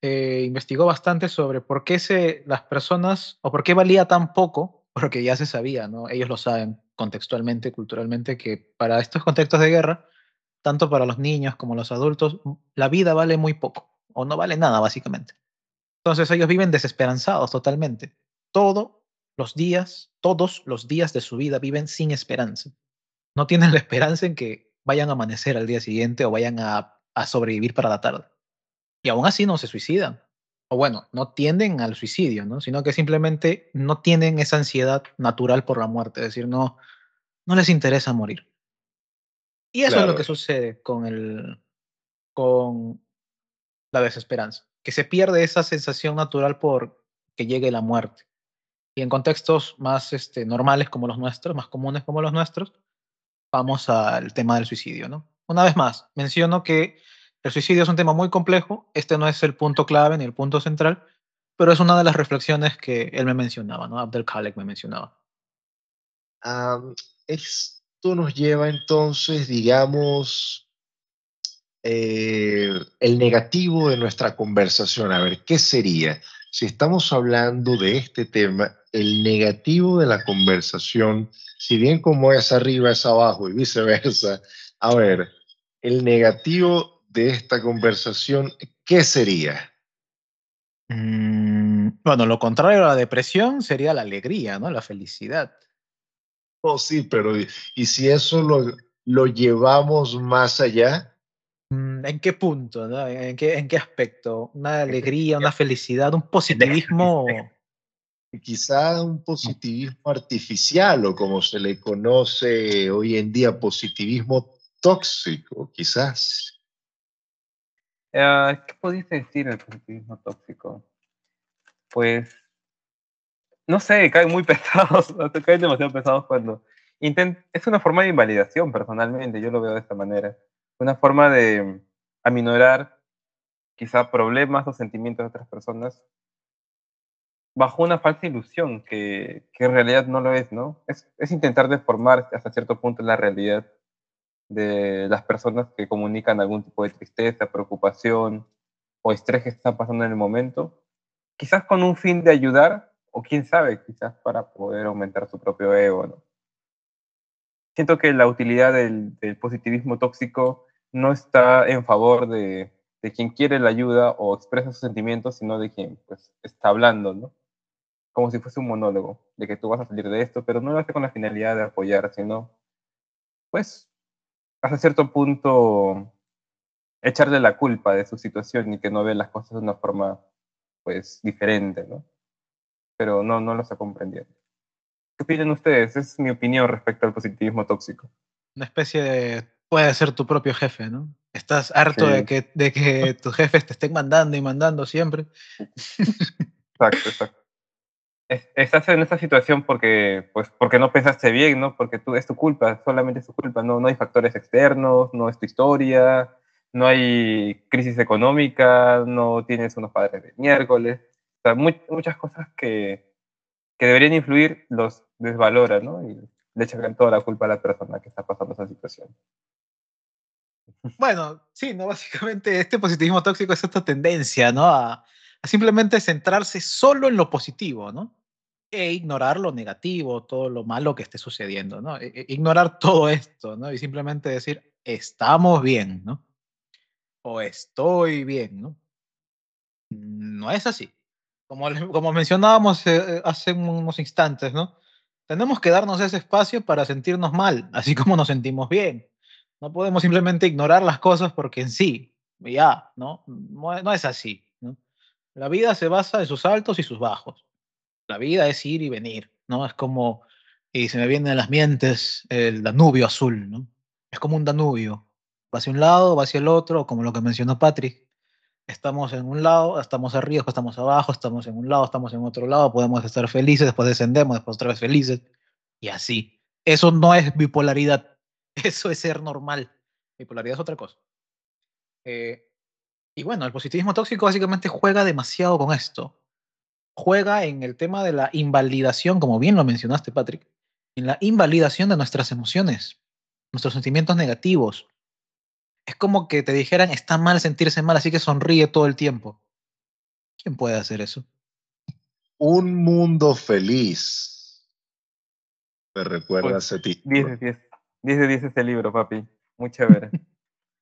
eh, investigó bastante sobre por qué se, las personas, o por qué valía tan poco, porque ya se sabía, ¿no? Ellos lo saben contextualmente, culturalmente, que para estos contextos de guerra, tanto para los niños como los adultos, la vida vale muy poco, o no vale nada, básicamente. Entonces ellos viven desesperanzados totalmente. Todos los días, todos los días de su vida viven sin esperanza. No tienen la esperanza en que vayan a amanecer al día siguiente o vayan a, sobrevivir para la tarde. Y aún así no se suicidan. O bueno, no tienden al suicidio, ¿no? Sino que simplemente no tienen esa ansiedad natural por la muerte. Es decir, no, no les interesa morir. Y eso es lo que sucede con, el, con la desesperanza, que se pierde esa sensación natural por que llegue la muerte. Y en contextos más este, normales como los nuestros, más comunes como los nuestros, vamos al tema del suicidio. ¿no? Una vez más, menciono que el suicidio es un tema muy complejo, este no es el punto clave ni el punto central, pero es una de las reflexiones que él me mencionaba, ¿no? Abdel Khalek me mencionaba. es esto nos lleva entonces, digamos, eh, el negativo de nuestra conversación. A ver, ¿qué sería? Si estamos hablando de este tema, el negativo de la conversación, si bien como es arriba es abajo y viceversa, a ver, el negativo de esta conversación, ¿qué sería? Mm, bueno, lo contrario a la depresión sería la alegría, ¿no? La felicidad. Oh, sí, pero ¿y, si eso lo, lo llevamos más allá? Mm, ¿En qué punto? ¿En, qué, ¿En qué aspecto? ¿Una alegría, una felicidad, un positivismo? Quizá un positivismo artificial o como se le conoce hoy en día, positivismo tóxico, quizás. Ah, ¿Qué pudiste decir del positivismo tóxico? Pues no sé, caen muy pesados, caen demasiado pesados cuando es una forma de invalidación personalmente, yo lo veo de esta manera, una forma de aminorar quizá problemas o sentimientos de otras personas bajo una falsa ilusión que, que en realidad no lo es, ¿no? Es, es intentar deformar hasta cierto punto la realidad de las personas que comunican algún tipo de tristeza, preocupación o estrés que están pasando en el momento, quizás con un fin de ayudar o quién sabe, quizás para poder aumentar su propio ego, ¿no? Siento que la utilidad del, positivismo tóxico no está en favor de, de, quien quiere la ayuda o expresa sus sentimientos, sino de quien pues, está hablando, ¿no? Como si fuese un monólogo, de que tú vas a salir de esto, pero no lo hace con la finalidad de apoyar, sino, pues, hasta cierto punto, echarle la culpa de su situación y que no ve las cosas de una forma, pues, diferente, ¿no? Pero no, no lo está comprendiendo. ¿Qué opinan ustedes? Es mi opinión respecto al positivismo tóxico. Una especie de... Puede ser tu propio jefe, ¿no? Estás harto de, que, de que tus jefes te estén mandando y mandando siempre. Exacto, exacto. Estás en esta situación porque, pues, porque no pensaste bien, ¿no? Porque tú, es tu culpa, solamente es tu culpa, no, no hay factores externos, no es tu historia, no hay crisis económica, no tienes unos padres de miércoles sea, muchas cosas que, que, deberían influir los desvalora, ¿no? Y le echan toda la culpa a la persona que está pasando esa situación. Bueno, sí, ¿no? Básicamente este positivismo tóxico es esta tendencia, ¿no? A, a simplemente centrarse solo en lo positivo, ¿no? E ignorar lo negativo, todo lo malo que esté sucediendo, ¿no? E, e ignorar todo esto, ¿no? Y simplemente decir, estamos bien, ¿no? O estoy bien, ¿no? No es así. Como, como mencionábamos eh, hace unos instantes, ¿no? Tenemos que darnos ese espacio para sentirnos mal, así como nos sentimos bien. No podemos simplemente ignorar las cosas porque en sí, ya, ¿no? No, no es así, ¿no? La vida se basa en sus altos y sus bajos. La vida es ir y venir, ¿no? Es como, y se me viene a las mientes el Danubio azul, ¿no? Es como un Danubio. Va hacia un lado, va hacia el otro, como lo que mencionó Patrick. Estamos en un lado, estamos arriba, estamos abajo, estamos en un lado, estamos en otro lado, podemos estar felices, después descendemos, después otra vez felices, y así. Eso no es bipolaridad, eso es ser normal. Bipolaridad es otra cosa. Eh, y bueno, el positivismo tóxico básicamente juega demasiado con esto. Juega en el tema de la invalidación, como bien lo mencionaste, Patrick, en la invalidación de nuestras emociones, nuestros sentimientos negativos. Es como que te dijeran, está mal sentirse mal, así que sonríe todo el tiempo. ¿Quién puede hacer eso? Un mundo feliz. Me recuerda ese título. 10 de 10. 10 de 10 este libro, papi. Muy chévere.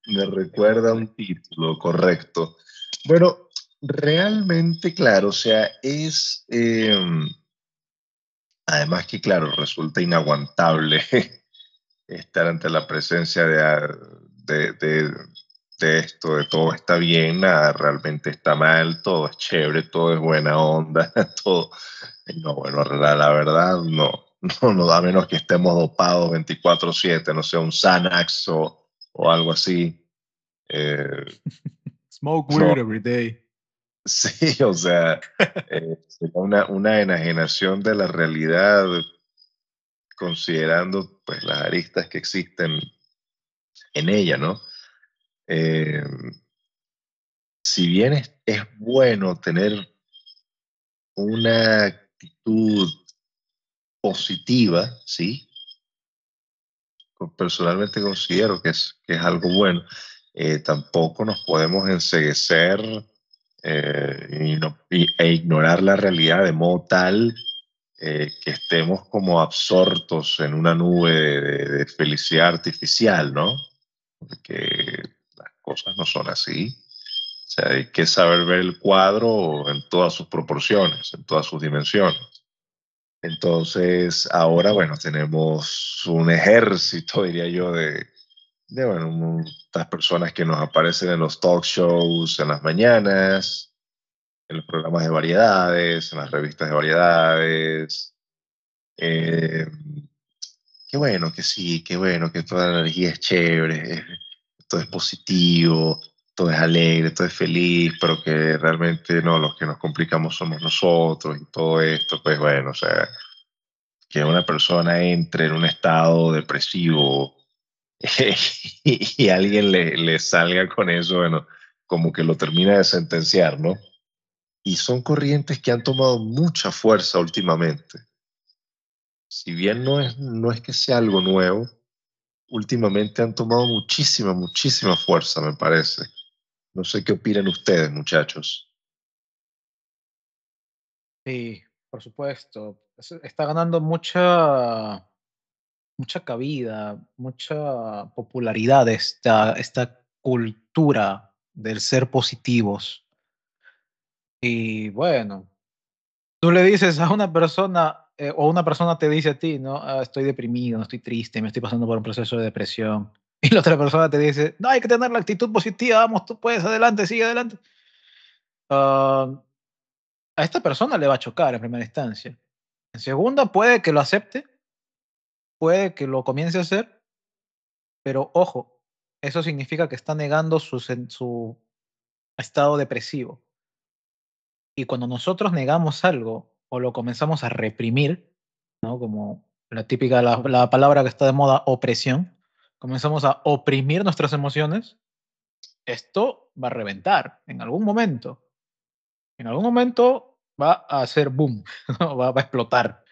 Me recuerda un título, correcto. Bueno, realmente, claro, o sea, es... Eh, además que, claro, resulta inaguantable estar ante la presencia de, de, de, esto, de todo está bien, nada realmente está mal, todo es chévere, todo es buena onda, todo... No, bueno, la, la verdad, no, no, no, a menos que estemos dopados 24/7, no sé, un Xanax o o algo así. Eh, Smoke weed every day. Sí, o sea, eh, una, una, enajenación de la realidad considerando pues las aristas que existen en ella, ¿no? Eh, si bien es, bueno tener una actitud positiva, ¿sí? personalmente considero que es, algo bueno. Eh, tampoco nos podemos enseguecer eh, y e ignorar la realidad de modo tal que estemos como absortos en una nube de, felicidad artificial, ¿no? Porque las cosas no son así. O sea, hay que saber ver el cuadro en todas sus proporciones, en todas sus dimensiones. Entonces, ahora, bueno, tenemos un ejército, diría yo, de, de bueno, estas personas que nos aparecen en los talk shows en las mañanas, en los programas de variedades, en las revistas de variedades. Eh, qué bueno, que sí, qué bueno, que toda la energía es chévere, todo es positivo, todo es alegre, todo es feliz, pero que realmente no, los que nos complicamos somos nosotros y todo esto, pues bueno, o sea, que una persona entre en un estado depresivo y, alguien le, le, salga con eso, bueno, como que lo termina de sentenciar, ¿no? Y son corrientes que han tomado mucha fuerza últimamente. Si bien no es, no es que sea algo nuevo, últimamente han tomado muchísima, muchísima fuerza, me parece. No sé qué opinan ustedes, muchachos. Sí, por supuesto. Está ganando mucha, mucha cabida, mucha popularidad esta, esta cultura del ser positivos. Y bueno, tú le dices a una persona, eh, o una persona te dice a ti, ¿no? Ah, estoy deprimido, estoy triste, me estoy pasando por un proceso de depresión. y la otra persona te dice, no, hay que tener la actitud positiva, vamos, tú puedes, adelante, sigue adelante. Uh, a esta persona le va a chocar en primera instancia. En segunda, puede que lo acepte, puede que lo comience a hacer, pero ojo, eso significa que está negando su, su estado depresivo. Y cuando nosotros negamos algo o lo comenzamos a reprimir, ¿no? como la típica, la, la palabra que está de moda, opresión, comenzamos a oprimir nuestras emociones, esto va a reventar en algún momento. En algún momento va a hacer boom, va, a explotar.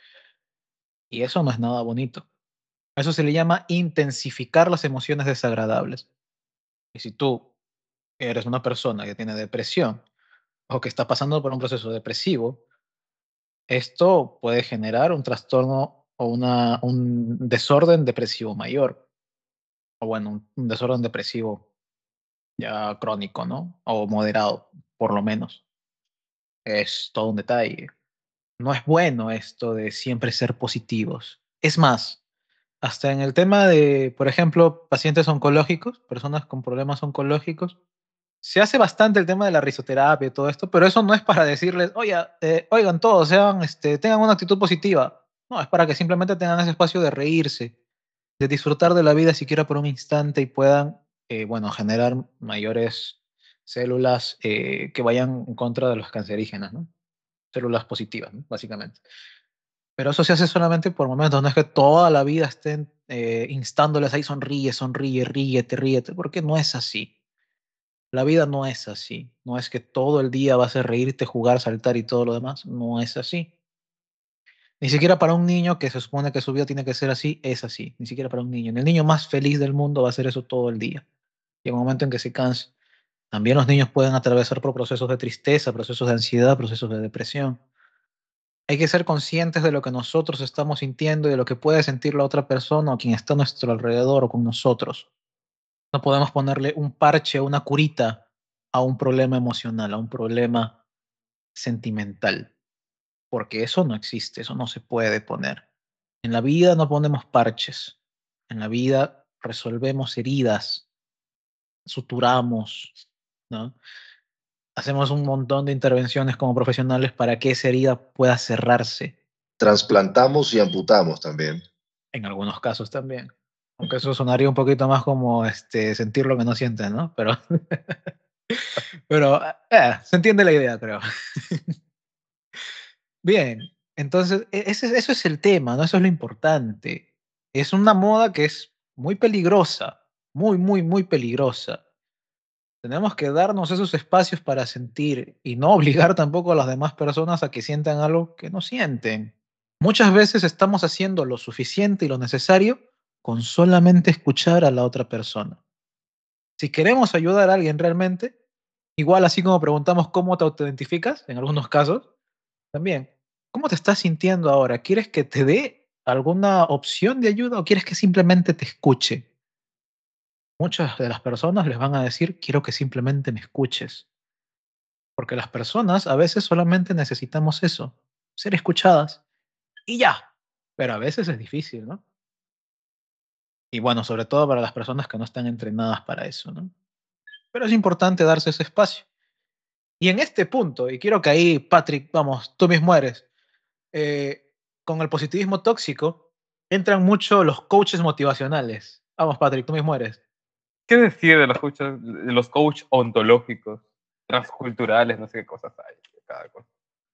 Y eso no es nada bonito. Eso se le llama intensificar las emociones desagradables. Y si tú eres una persona que tiene depresión o que está pasando por un proceso depresivo, esto puede generar un trastorno o una, un desorden depresivo mayor o bueno, un desorden depresivo ya crónico, ¿no? O moderado, por lo menos. es todo un detalle. No es bueno esto de siempre ser positivos. Es más, hasta en el tema de, por ejemplo, pacientes oncológicos, personas con problemas oncológicos, se hace bastante el tema de la risoterapia y todo esto, pero eso no es para decirles, oye, eh, oigan todos, sean, este, tengan una actitud positiva. No, es para que simplemente tengan ese espacio de reírse, de disfrutar de la vida siquiera por un instante y puedan, eh, bueno, generar mayores células eh, que vayan en contra de los cancerígenas, ¿no? Células positivas, básicamente. Pero eso se hace solamente por momentos, no es que toda la vida estén instándoles ahí, sonríe, sonríe, ríete, ríete, porque no es así. La vida no es así. No es que todo el día vas a reírte, jugar, saltar y todo lo demás. No es así. Ni siquiera para un niño que se supone que su vida tiene que ser así, es así. Ni siquiera para un niño. El niño más feliz del mundo va a hacer eso todo el día. Y en un momento en que se canse. También los niños pueden atravesar por procesos de tristeza, procesos de ansiedad, procesos de depresión. Hay que ser conscientes de lo que nosotros estamos sintiendo y de lo que puede sentir la otra persona o quien está a nuestro alrededor o con nosotros. No podemos ponerle un parche una curita a un problema emocional, a un problema sentimental, porque eso no existe, eso no se puede poner. En la vida no ponemos parches, en la vida resolvemos heridas, suturamos, ¿no? Hacemos un montón de intervenciones como profesionales para que esa herida pueda cerrarse. Trasplantamos y amputamos también. En algunos casos también. Aunque eso sonaría un poquito más como este, sentir lo que no sientes, ¿no? Pero, pero eh, se entiende la idea, creo. Bien, entonces e, eso es el tema, ¿no? Eso es lo importante. Es una moda que es muy peligrosa, muy, muy, muy peligrosa. Tenemos que darnos esos espacios para sentir y no obligar tampoco a las demás personas a que sientan algo que no sienten. Muchas veces estamos haciendo lo suficiente y lo necesario con solamente escuchar a la otra persona. Si queremos ayudar a alguien realmente, igual así como preguntamos cómo te autoidentificas, en algunos casos, también, ¿cómo te estás sintiendo ahora? ¿Quieres que te dé alguna opción de ayuda o quieres que simplemente te escuche? Muchas de las personas les van a decir, quiero que simplemente me escuches. Porque las personas a veces solamente necesitamos eso, ser escuchadas y ya. Pero a veces es difícil, ¿no? Y bueno, sobre todo para las personas que no están entrenadas para eso, ¿no? Pero es importante darse ese espacio. Y en este punto, y quiero que ahí, Patrick, vamos, tú mismo eres, eh, con el positivismo tóxico, entran mucho los coaches motivacionales. Vamos, Patrick, tú mismo eres. ¿Qué decir de los coaches, de los coaches ontológicos, transculturales, no sé qué cosas hay, cada cosa?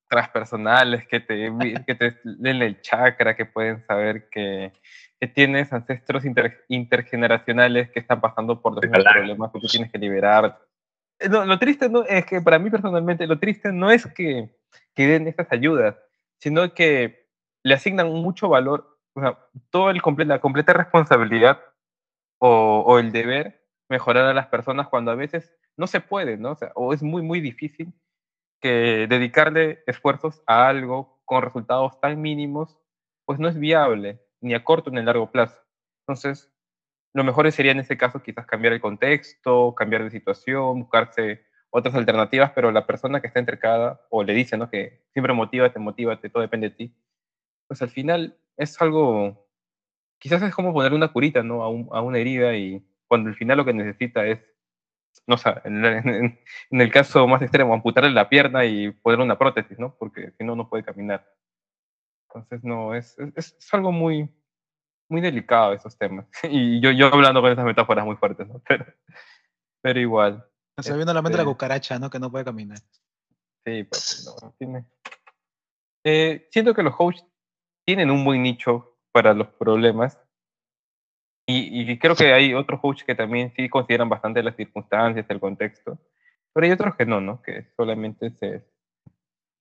Transpersonales, que te, que te leen el chakra, que pueden saber que tienes ancestros intergeneracionales que están pasando por los mismos problemas que tú tienes que liberar. Eh, lo triste no, es que para mí personalmente, lo triste no es que, que den estas ayudas, sino que le asignan mucho valor, o sea, todo el la completa responsabilidad o, o, el deber mejorar a las personas cuando a veces no se puede, ¿no? O, sea, o es muy, muy difícil que dedicarle esfuerzos a algo con resultados tan mínimos, pues no es viable ni a corto ni a largo plazo. Entonces, lo mejor sería en este caso quizás cambiar el contexto, cambiar de situación, buscarse otras alternativas, pero la persona que está entrecada o le dice ¿no? que siempre motívate, motívate, todo depende de ti, pues al final es algo, quizás es como poner una curita ¿no? a, a una herida y cuando al final lo que necesita es, no sé, en, en, en, el caso más extremo, amputarle la pierna y poner una prótesis, ¿no? porque si no, no puede caminar. Entonces, no, es, es, es, algo muy, muy delicado esos temas. Y yo, yo hablando con esas metáforas muy fuertes, ¿no? Pero, pero igual. Se viene a la mente la este cucaracha, ¿no? Que no puede caminar. Sí, pues no, tiene. Eh, siento que los coaches tienen un buen nicho para los problemas. Y, y, creo que hay otros coaches que también sí consideran bastante las circunstancias, el contexto. Pero hay otros que no, ¿no? Que solamente se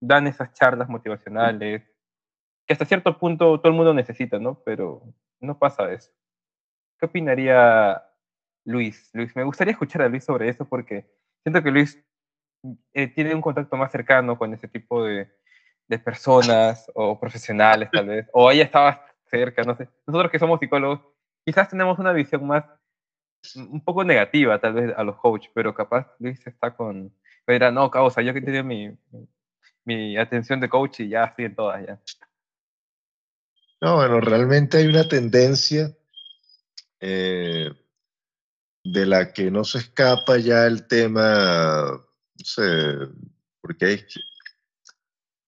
dan esas charlas motivacionales, que hasta cierto punto todo el mundo necesita, ¿no? Pero no pasa eso. ¿Qué opinaría Luis? Luis, me gustaría escuchar a Luis sobre eso porque siento que Luis eh, tiene un contacto más cercano con ese tipo de, de personas o profesionales tal vez, o ella estaba cerca, no sé. Nosotros que somos psicólogos, quizás tenemos una visión más, un poco negativa tal vez a los coaches, pero capaz Luis está con, dirá, no, causa, yo que tenía mi, mi atención de coach y ya estoy en todas ya. No, bueno, realmente hay una tendencia eh, de la que no se escapa ya el tema, no sé, porque hay,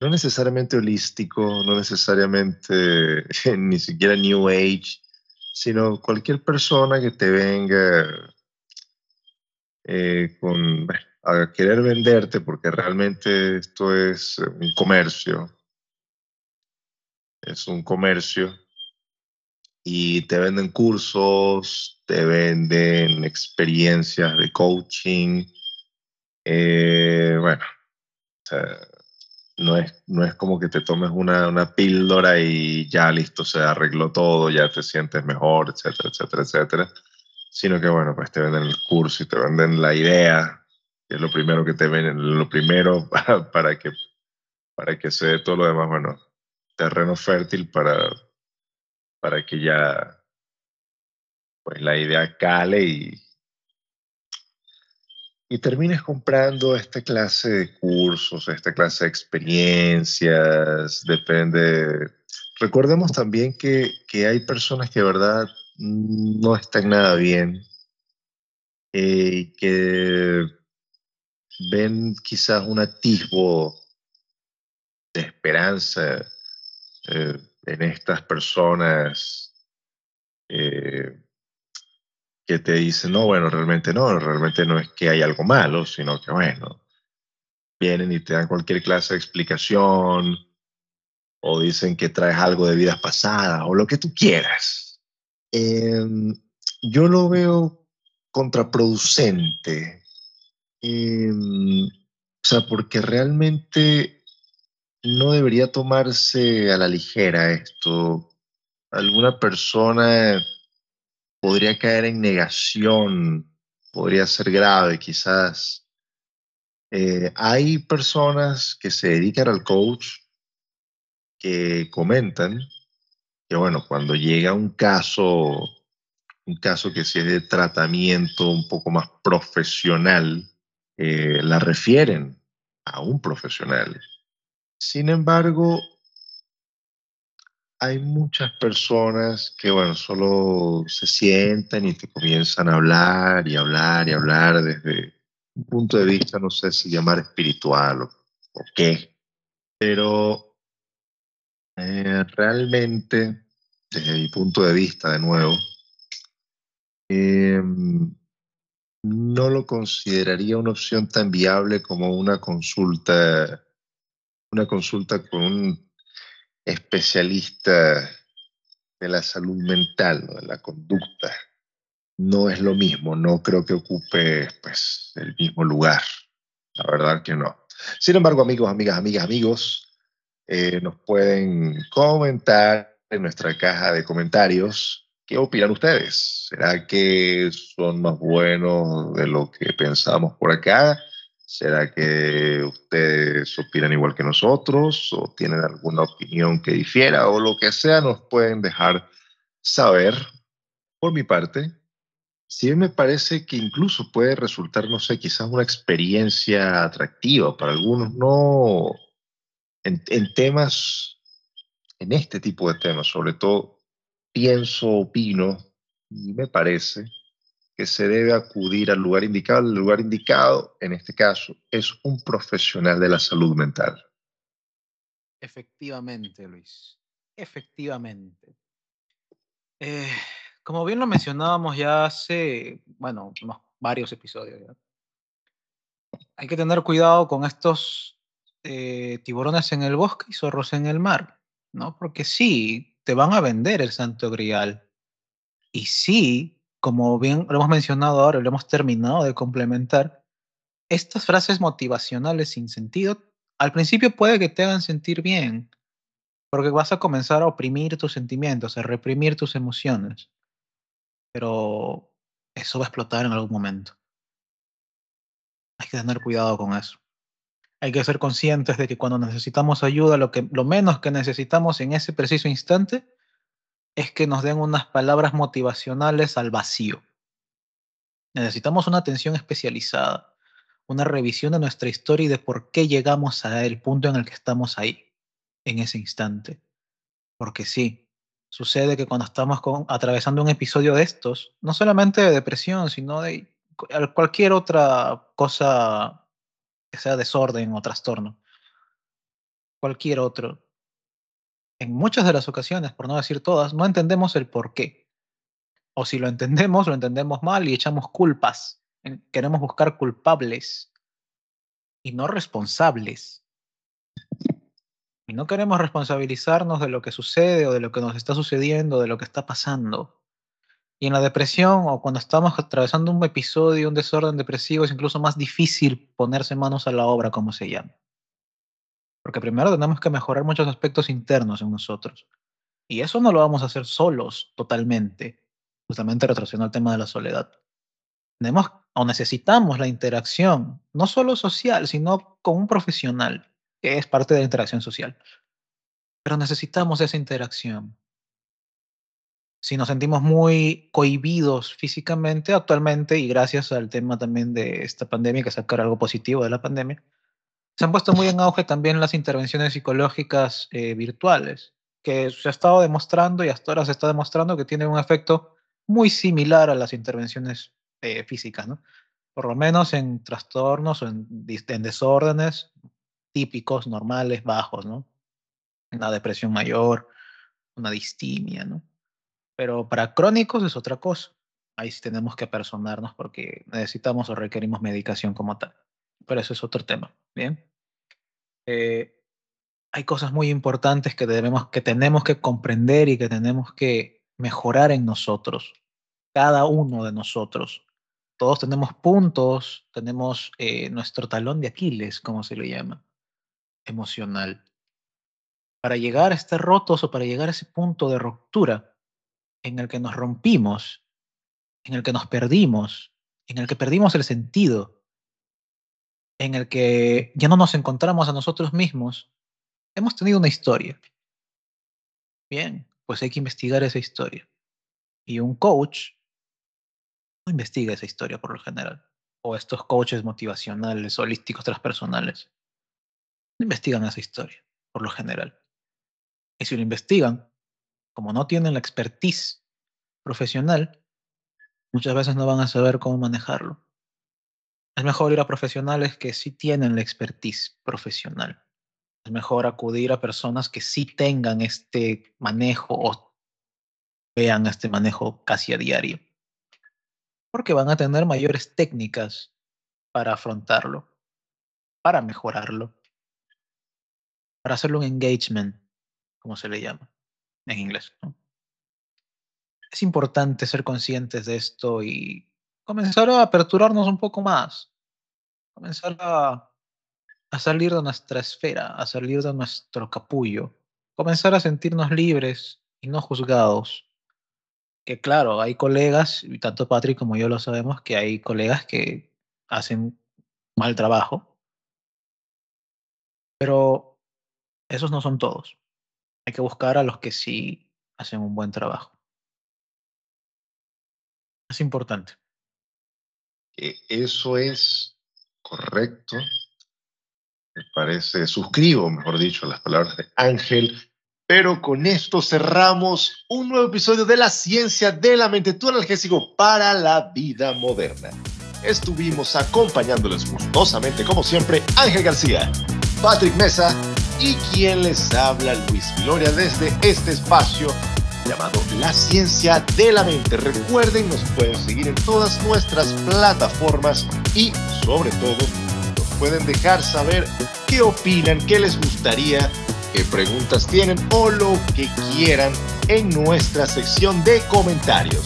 no necesariamente holístico, no necesariamente ni siquiera New Age, sino cualquier persona que te venga eh, con, a querer venderte, porque realmente esto es un comercio, es un comercio, y te venden cursos, te venden experiencias de coaching, eh, bueno, no es, no es como que te tomes una, una píldora y ya listo, se arregló todo, ya te sientes mejor, etcétera, etcétera, etcétera, sino que bueno, pues te venden el curso y te venden la idea, que es lo primero que te venden, lo primero para, que, para que se dé todo lo demás, bueno, terreno fértil para, para que ya pues la idea cale y, y termines comprando esta clase de cursos, esta clase de experiencias, depende. Recordemos también que, que hay personas que de verdad no están nada bien, eh, que ven quizás un atisbo de esperanza eh, en estas personas eh, que te dicen, no, bueno, realmente no, realmente no es que hay algo malo, sino que, bueno, vienen y te dan cualquier clase de explicación o dicen que traes algo de vidas pasadas o lo que tú quieras. Em, yo lo veo contraproducente. Em, o sea, porque realmente no debería tomarse a la ligera esto. Alguna persona podría caer en negación, podría ser grave quizás. Eh, hay personas que se dedican al coach que comentan que, bueno, cuando llega un caso, un caso que si es de tratamiento un poco más profesional, eh, la refieren a un profesional. Sin embargo, hay muchas personas que, bueno, solo se sientan y te comienzan a hablar y hablar y hablar desde un punto de vista, no sé si llamar espiritual o, qué, pero eh, realmente, desde mi punto de vista, de nuevo, em, no lo consideraría una opción tan viable como una consulta, una consulta con un especialista de la salud mental, de la conducta, no es lo mismo, no creo que ocupe pues, el mismo lugar, la verdad que no. Sin embargo, amigos, amigas, amigas, amigos, eh, nos pueden comentar en nuestra caja de comentarios qué opinan ustedes. ¿Será que son más buenos de lo que pensamos por acá? ¿Será que ustedes opinan igual que nosotros o tienen alguna opinión que difiera o lo que sea? Nos pueden dejar saber. Por mi parte, sí me parece que incluso puede resultar, no sé, quizás una experiencia atractiva para algunos, no en, en temas, en este tipo de temas, sobre todo, pienso, opino y me parece que se debe acudir al lugar indicado. El lugar indicado, en este caso, es un profesional de la salud mental. Efectivamente, Luis. Efectivamente. Eh, como bien lo mencionábamos ya hace, bueno, varios episodios. Hay que tener cuidado con estos eh, tiburones en el bosque y zorros en el mar, ¿no? Porque sí, te van a vender el santo grial. Y sí, como bien lo hemos mencionado ahora, lo hemos terminado de complementar, estas frases motivacionales sin sentido, al principio puede que te hagan sentir bien, porque vas a comenzar a oprimir tus sentimientos, a reprimir tus emociones, pero eso va a explotar en algún momento. Hay que tener cuidado con eso. Hay que ser conscientes de que cuando necesitamos ayuda, lo, que, lo menos que necesitamos en ese preciso instante es que nos den unas palabras motivacionales al vacío. Necesitamos una atención especializada, una revisión de nuestra historia y de por qué llegamos a el punto en el que estamos ahí, en ese instante. Porque sí, sucede que cuando estamos atravesando un episodio de estos, no solamente de depresión, sino de cualquier otra cosa que sea desorden o trastorno, cualquier otro, en muchas de las ocasiones, por no decir todas, no entendemos el por qué. O si lo entendemos, lo entendemos mal y echamos culpas. Queremos buscar culpables y no responsables. Y no queremos responsabilizarnos de lo que sucede o de lo que nos está sucediendo, de lo que está pasando. Y en la depresión o cuando estamos atravesando un episodio, un desorden depresivo, es incluso más difícil ponerse manos a la obra, como se llama. Porque primero tenemos que mejorar muchos aspectos internos en nosotros. Y eso no lo vamos a hacer solos totalmente. Justamente retrocediendo al tema de la soledad. Tenemos o necesitamos la interacción, no solo social, sino con un profesional, que es parte de la interacción social. Pero necesitamos esa interacción si nos sentimos muy cohibidos físicamente actualmente y gracias al tema también de esta pandemia, que sacar algo positivo de la pandemia, se han puesto muy en auge también las intervenciones psicológicas eh, virtuales, que se ha estado demostrando y hasta ahora se está demostrando que tienen un efecto muy similar a las intervenciones eh, físicas, ¿no? Por lo menos en trastornos o en, en desórdenes típicos, normales, bajos, ¿no? Una depresión mayor, una distimia, ¿no? Pero para crónicos es otra cosa. Ahí sí tenemos que personarnos porque necesitamos o requerimos medicación como tal. Pero eso es otro tema. Bien. Eh, hay cosas muy importantes que, tenemos que comprender y que tenemos que mejorar en nosotros. Cada uno de nosotros. Todos tenemos puntos, tenemos eh, nuestro talón de Aquiles, como se le llama, emocional. Para llegar a estar rotos o para llegar a ese punto de ruptura, en el que nos rompimos, en el que nos perdimos, en el que perdimos el sentido, en el que ya no nos encontramos a nosotros mismos, hemos tenido una historia. Bien, pues hay que investigar esa historia. Y un coach no investiga esa historia por lo general. O estos coaches motivacionales, holísticos, transpersonales. No investigan esa historia por lo general. Y si lo investigan, como no tienen la expertise profesional, muchas veces no van a saber cómo manejarlo. Es mejor ir a profesionales que sí tienen la expertise profesional. Es mejor acudir a personas que sí tengan este manejo o vean este manejo casi a diario. Porque van a tener mayores técnicas para afrontarlo, para mejorarlo, para hacerlo un engagement, como se le llama en inglés. Es importante ser conscientes de esto y comenzar a aperturarnos un poco más, comenzar a, a salir de nuestra esfera, a salir de nuestro capullo, comenzar a sentirnos libres y no juzgados. Que claro, hay colegas, y tanto Patrick como yo lo sabemos, que hay colegas que hacen mal trabajo, pero esos no son todos. Hay que buscar a los que sí hacen un buen trabajo. Es importante. E, eso es correcto. Me parece, suscribo, mejor dicho, las palabras de Ángel. Pero con esto cerramos un nuevo episodio de la ciencia de la mente, tu analgésico para la vida moderna. Estuvimos acompañándoles gustosamente, como siempre, Ángel García, Patrick Mesa y quien les habla Luis Gloria desde este espacio llamado La Ciencia de la Mente. Recuerden, nos pueden seguir en todas nuestras plataformas y sobre todo nos pueden dejar saber qué opinan, qué les gustaría, qué preguntas tienen o lo que quieran en nuestra sección de comentarios.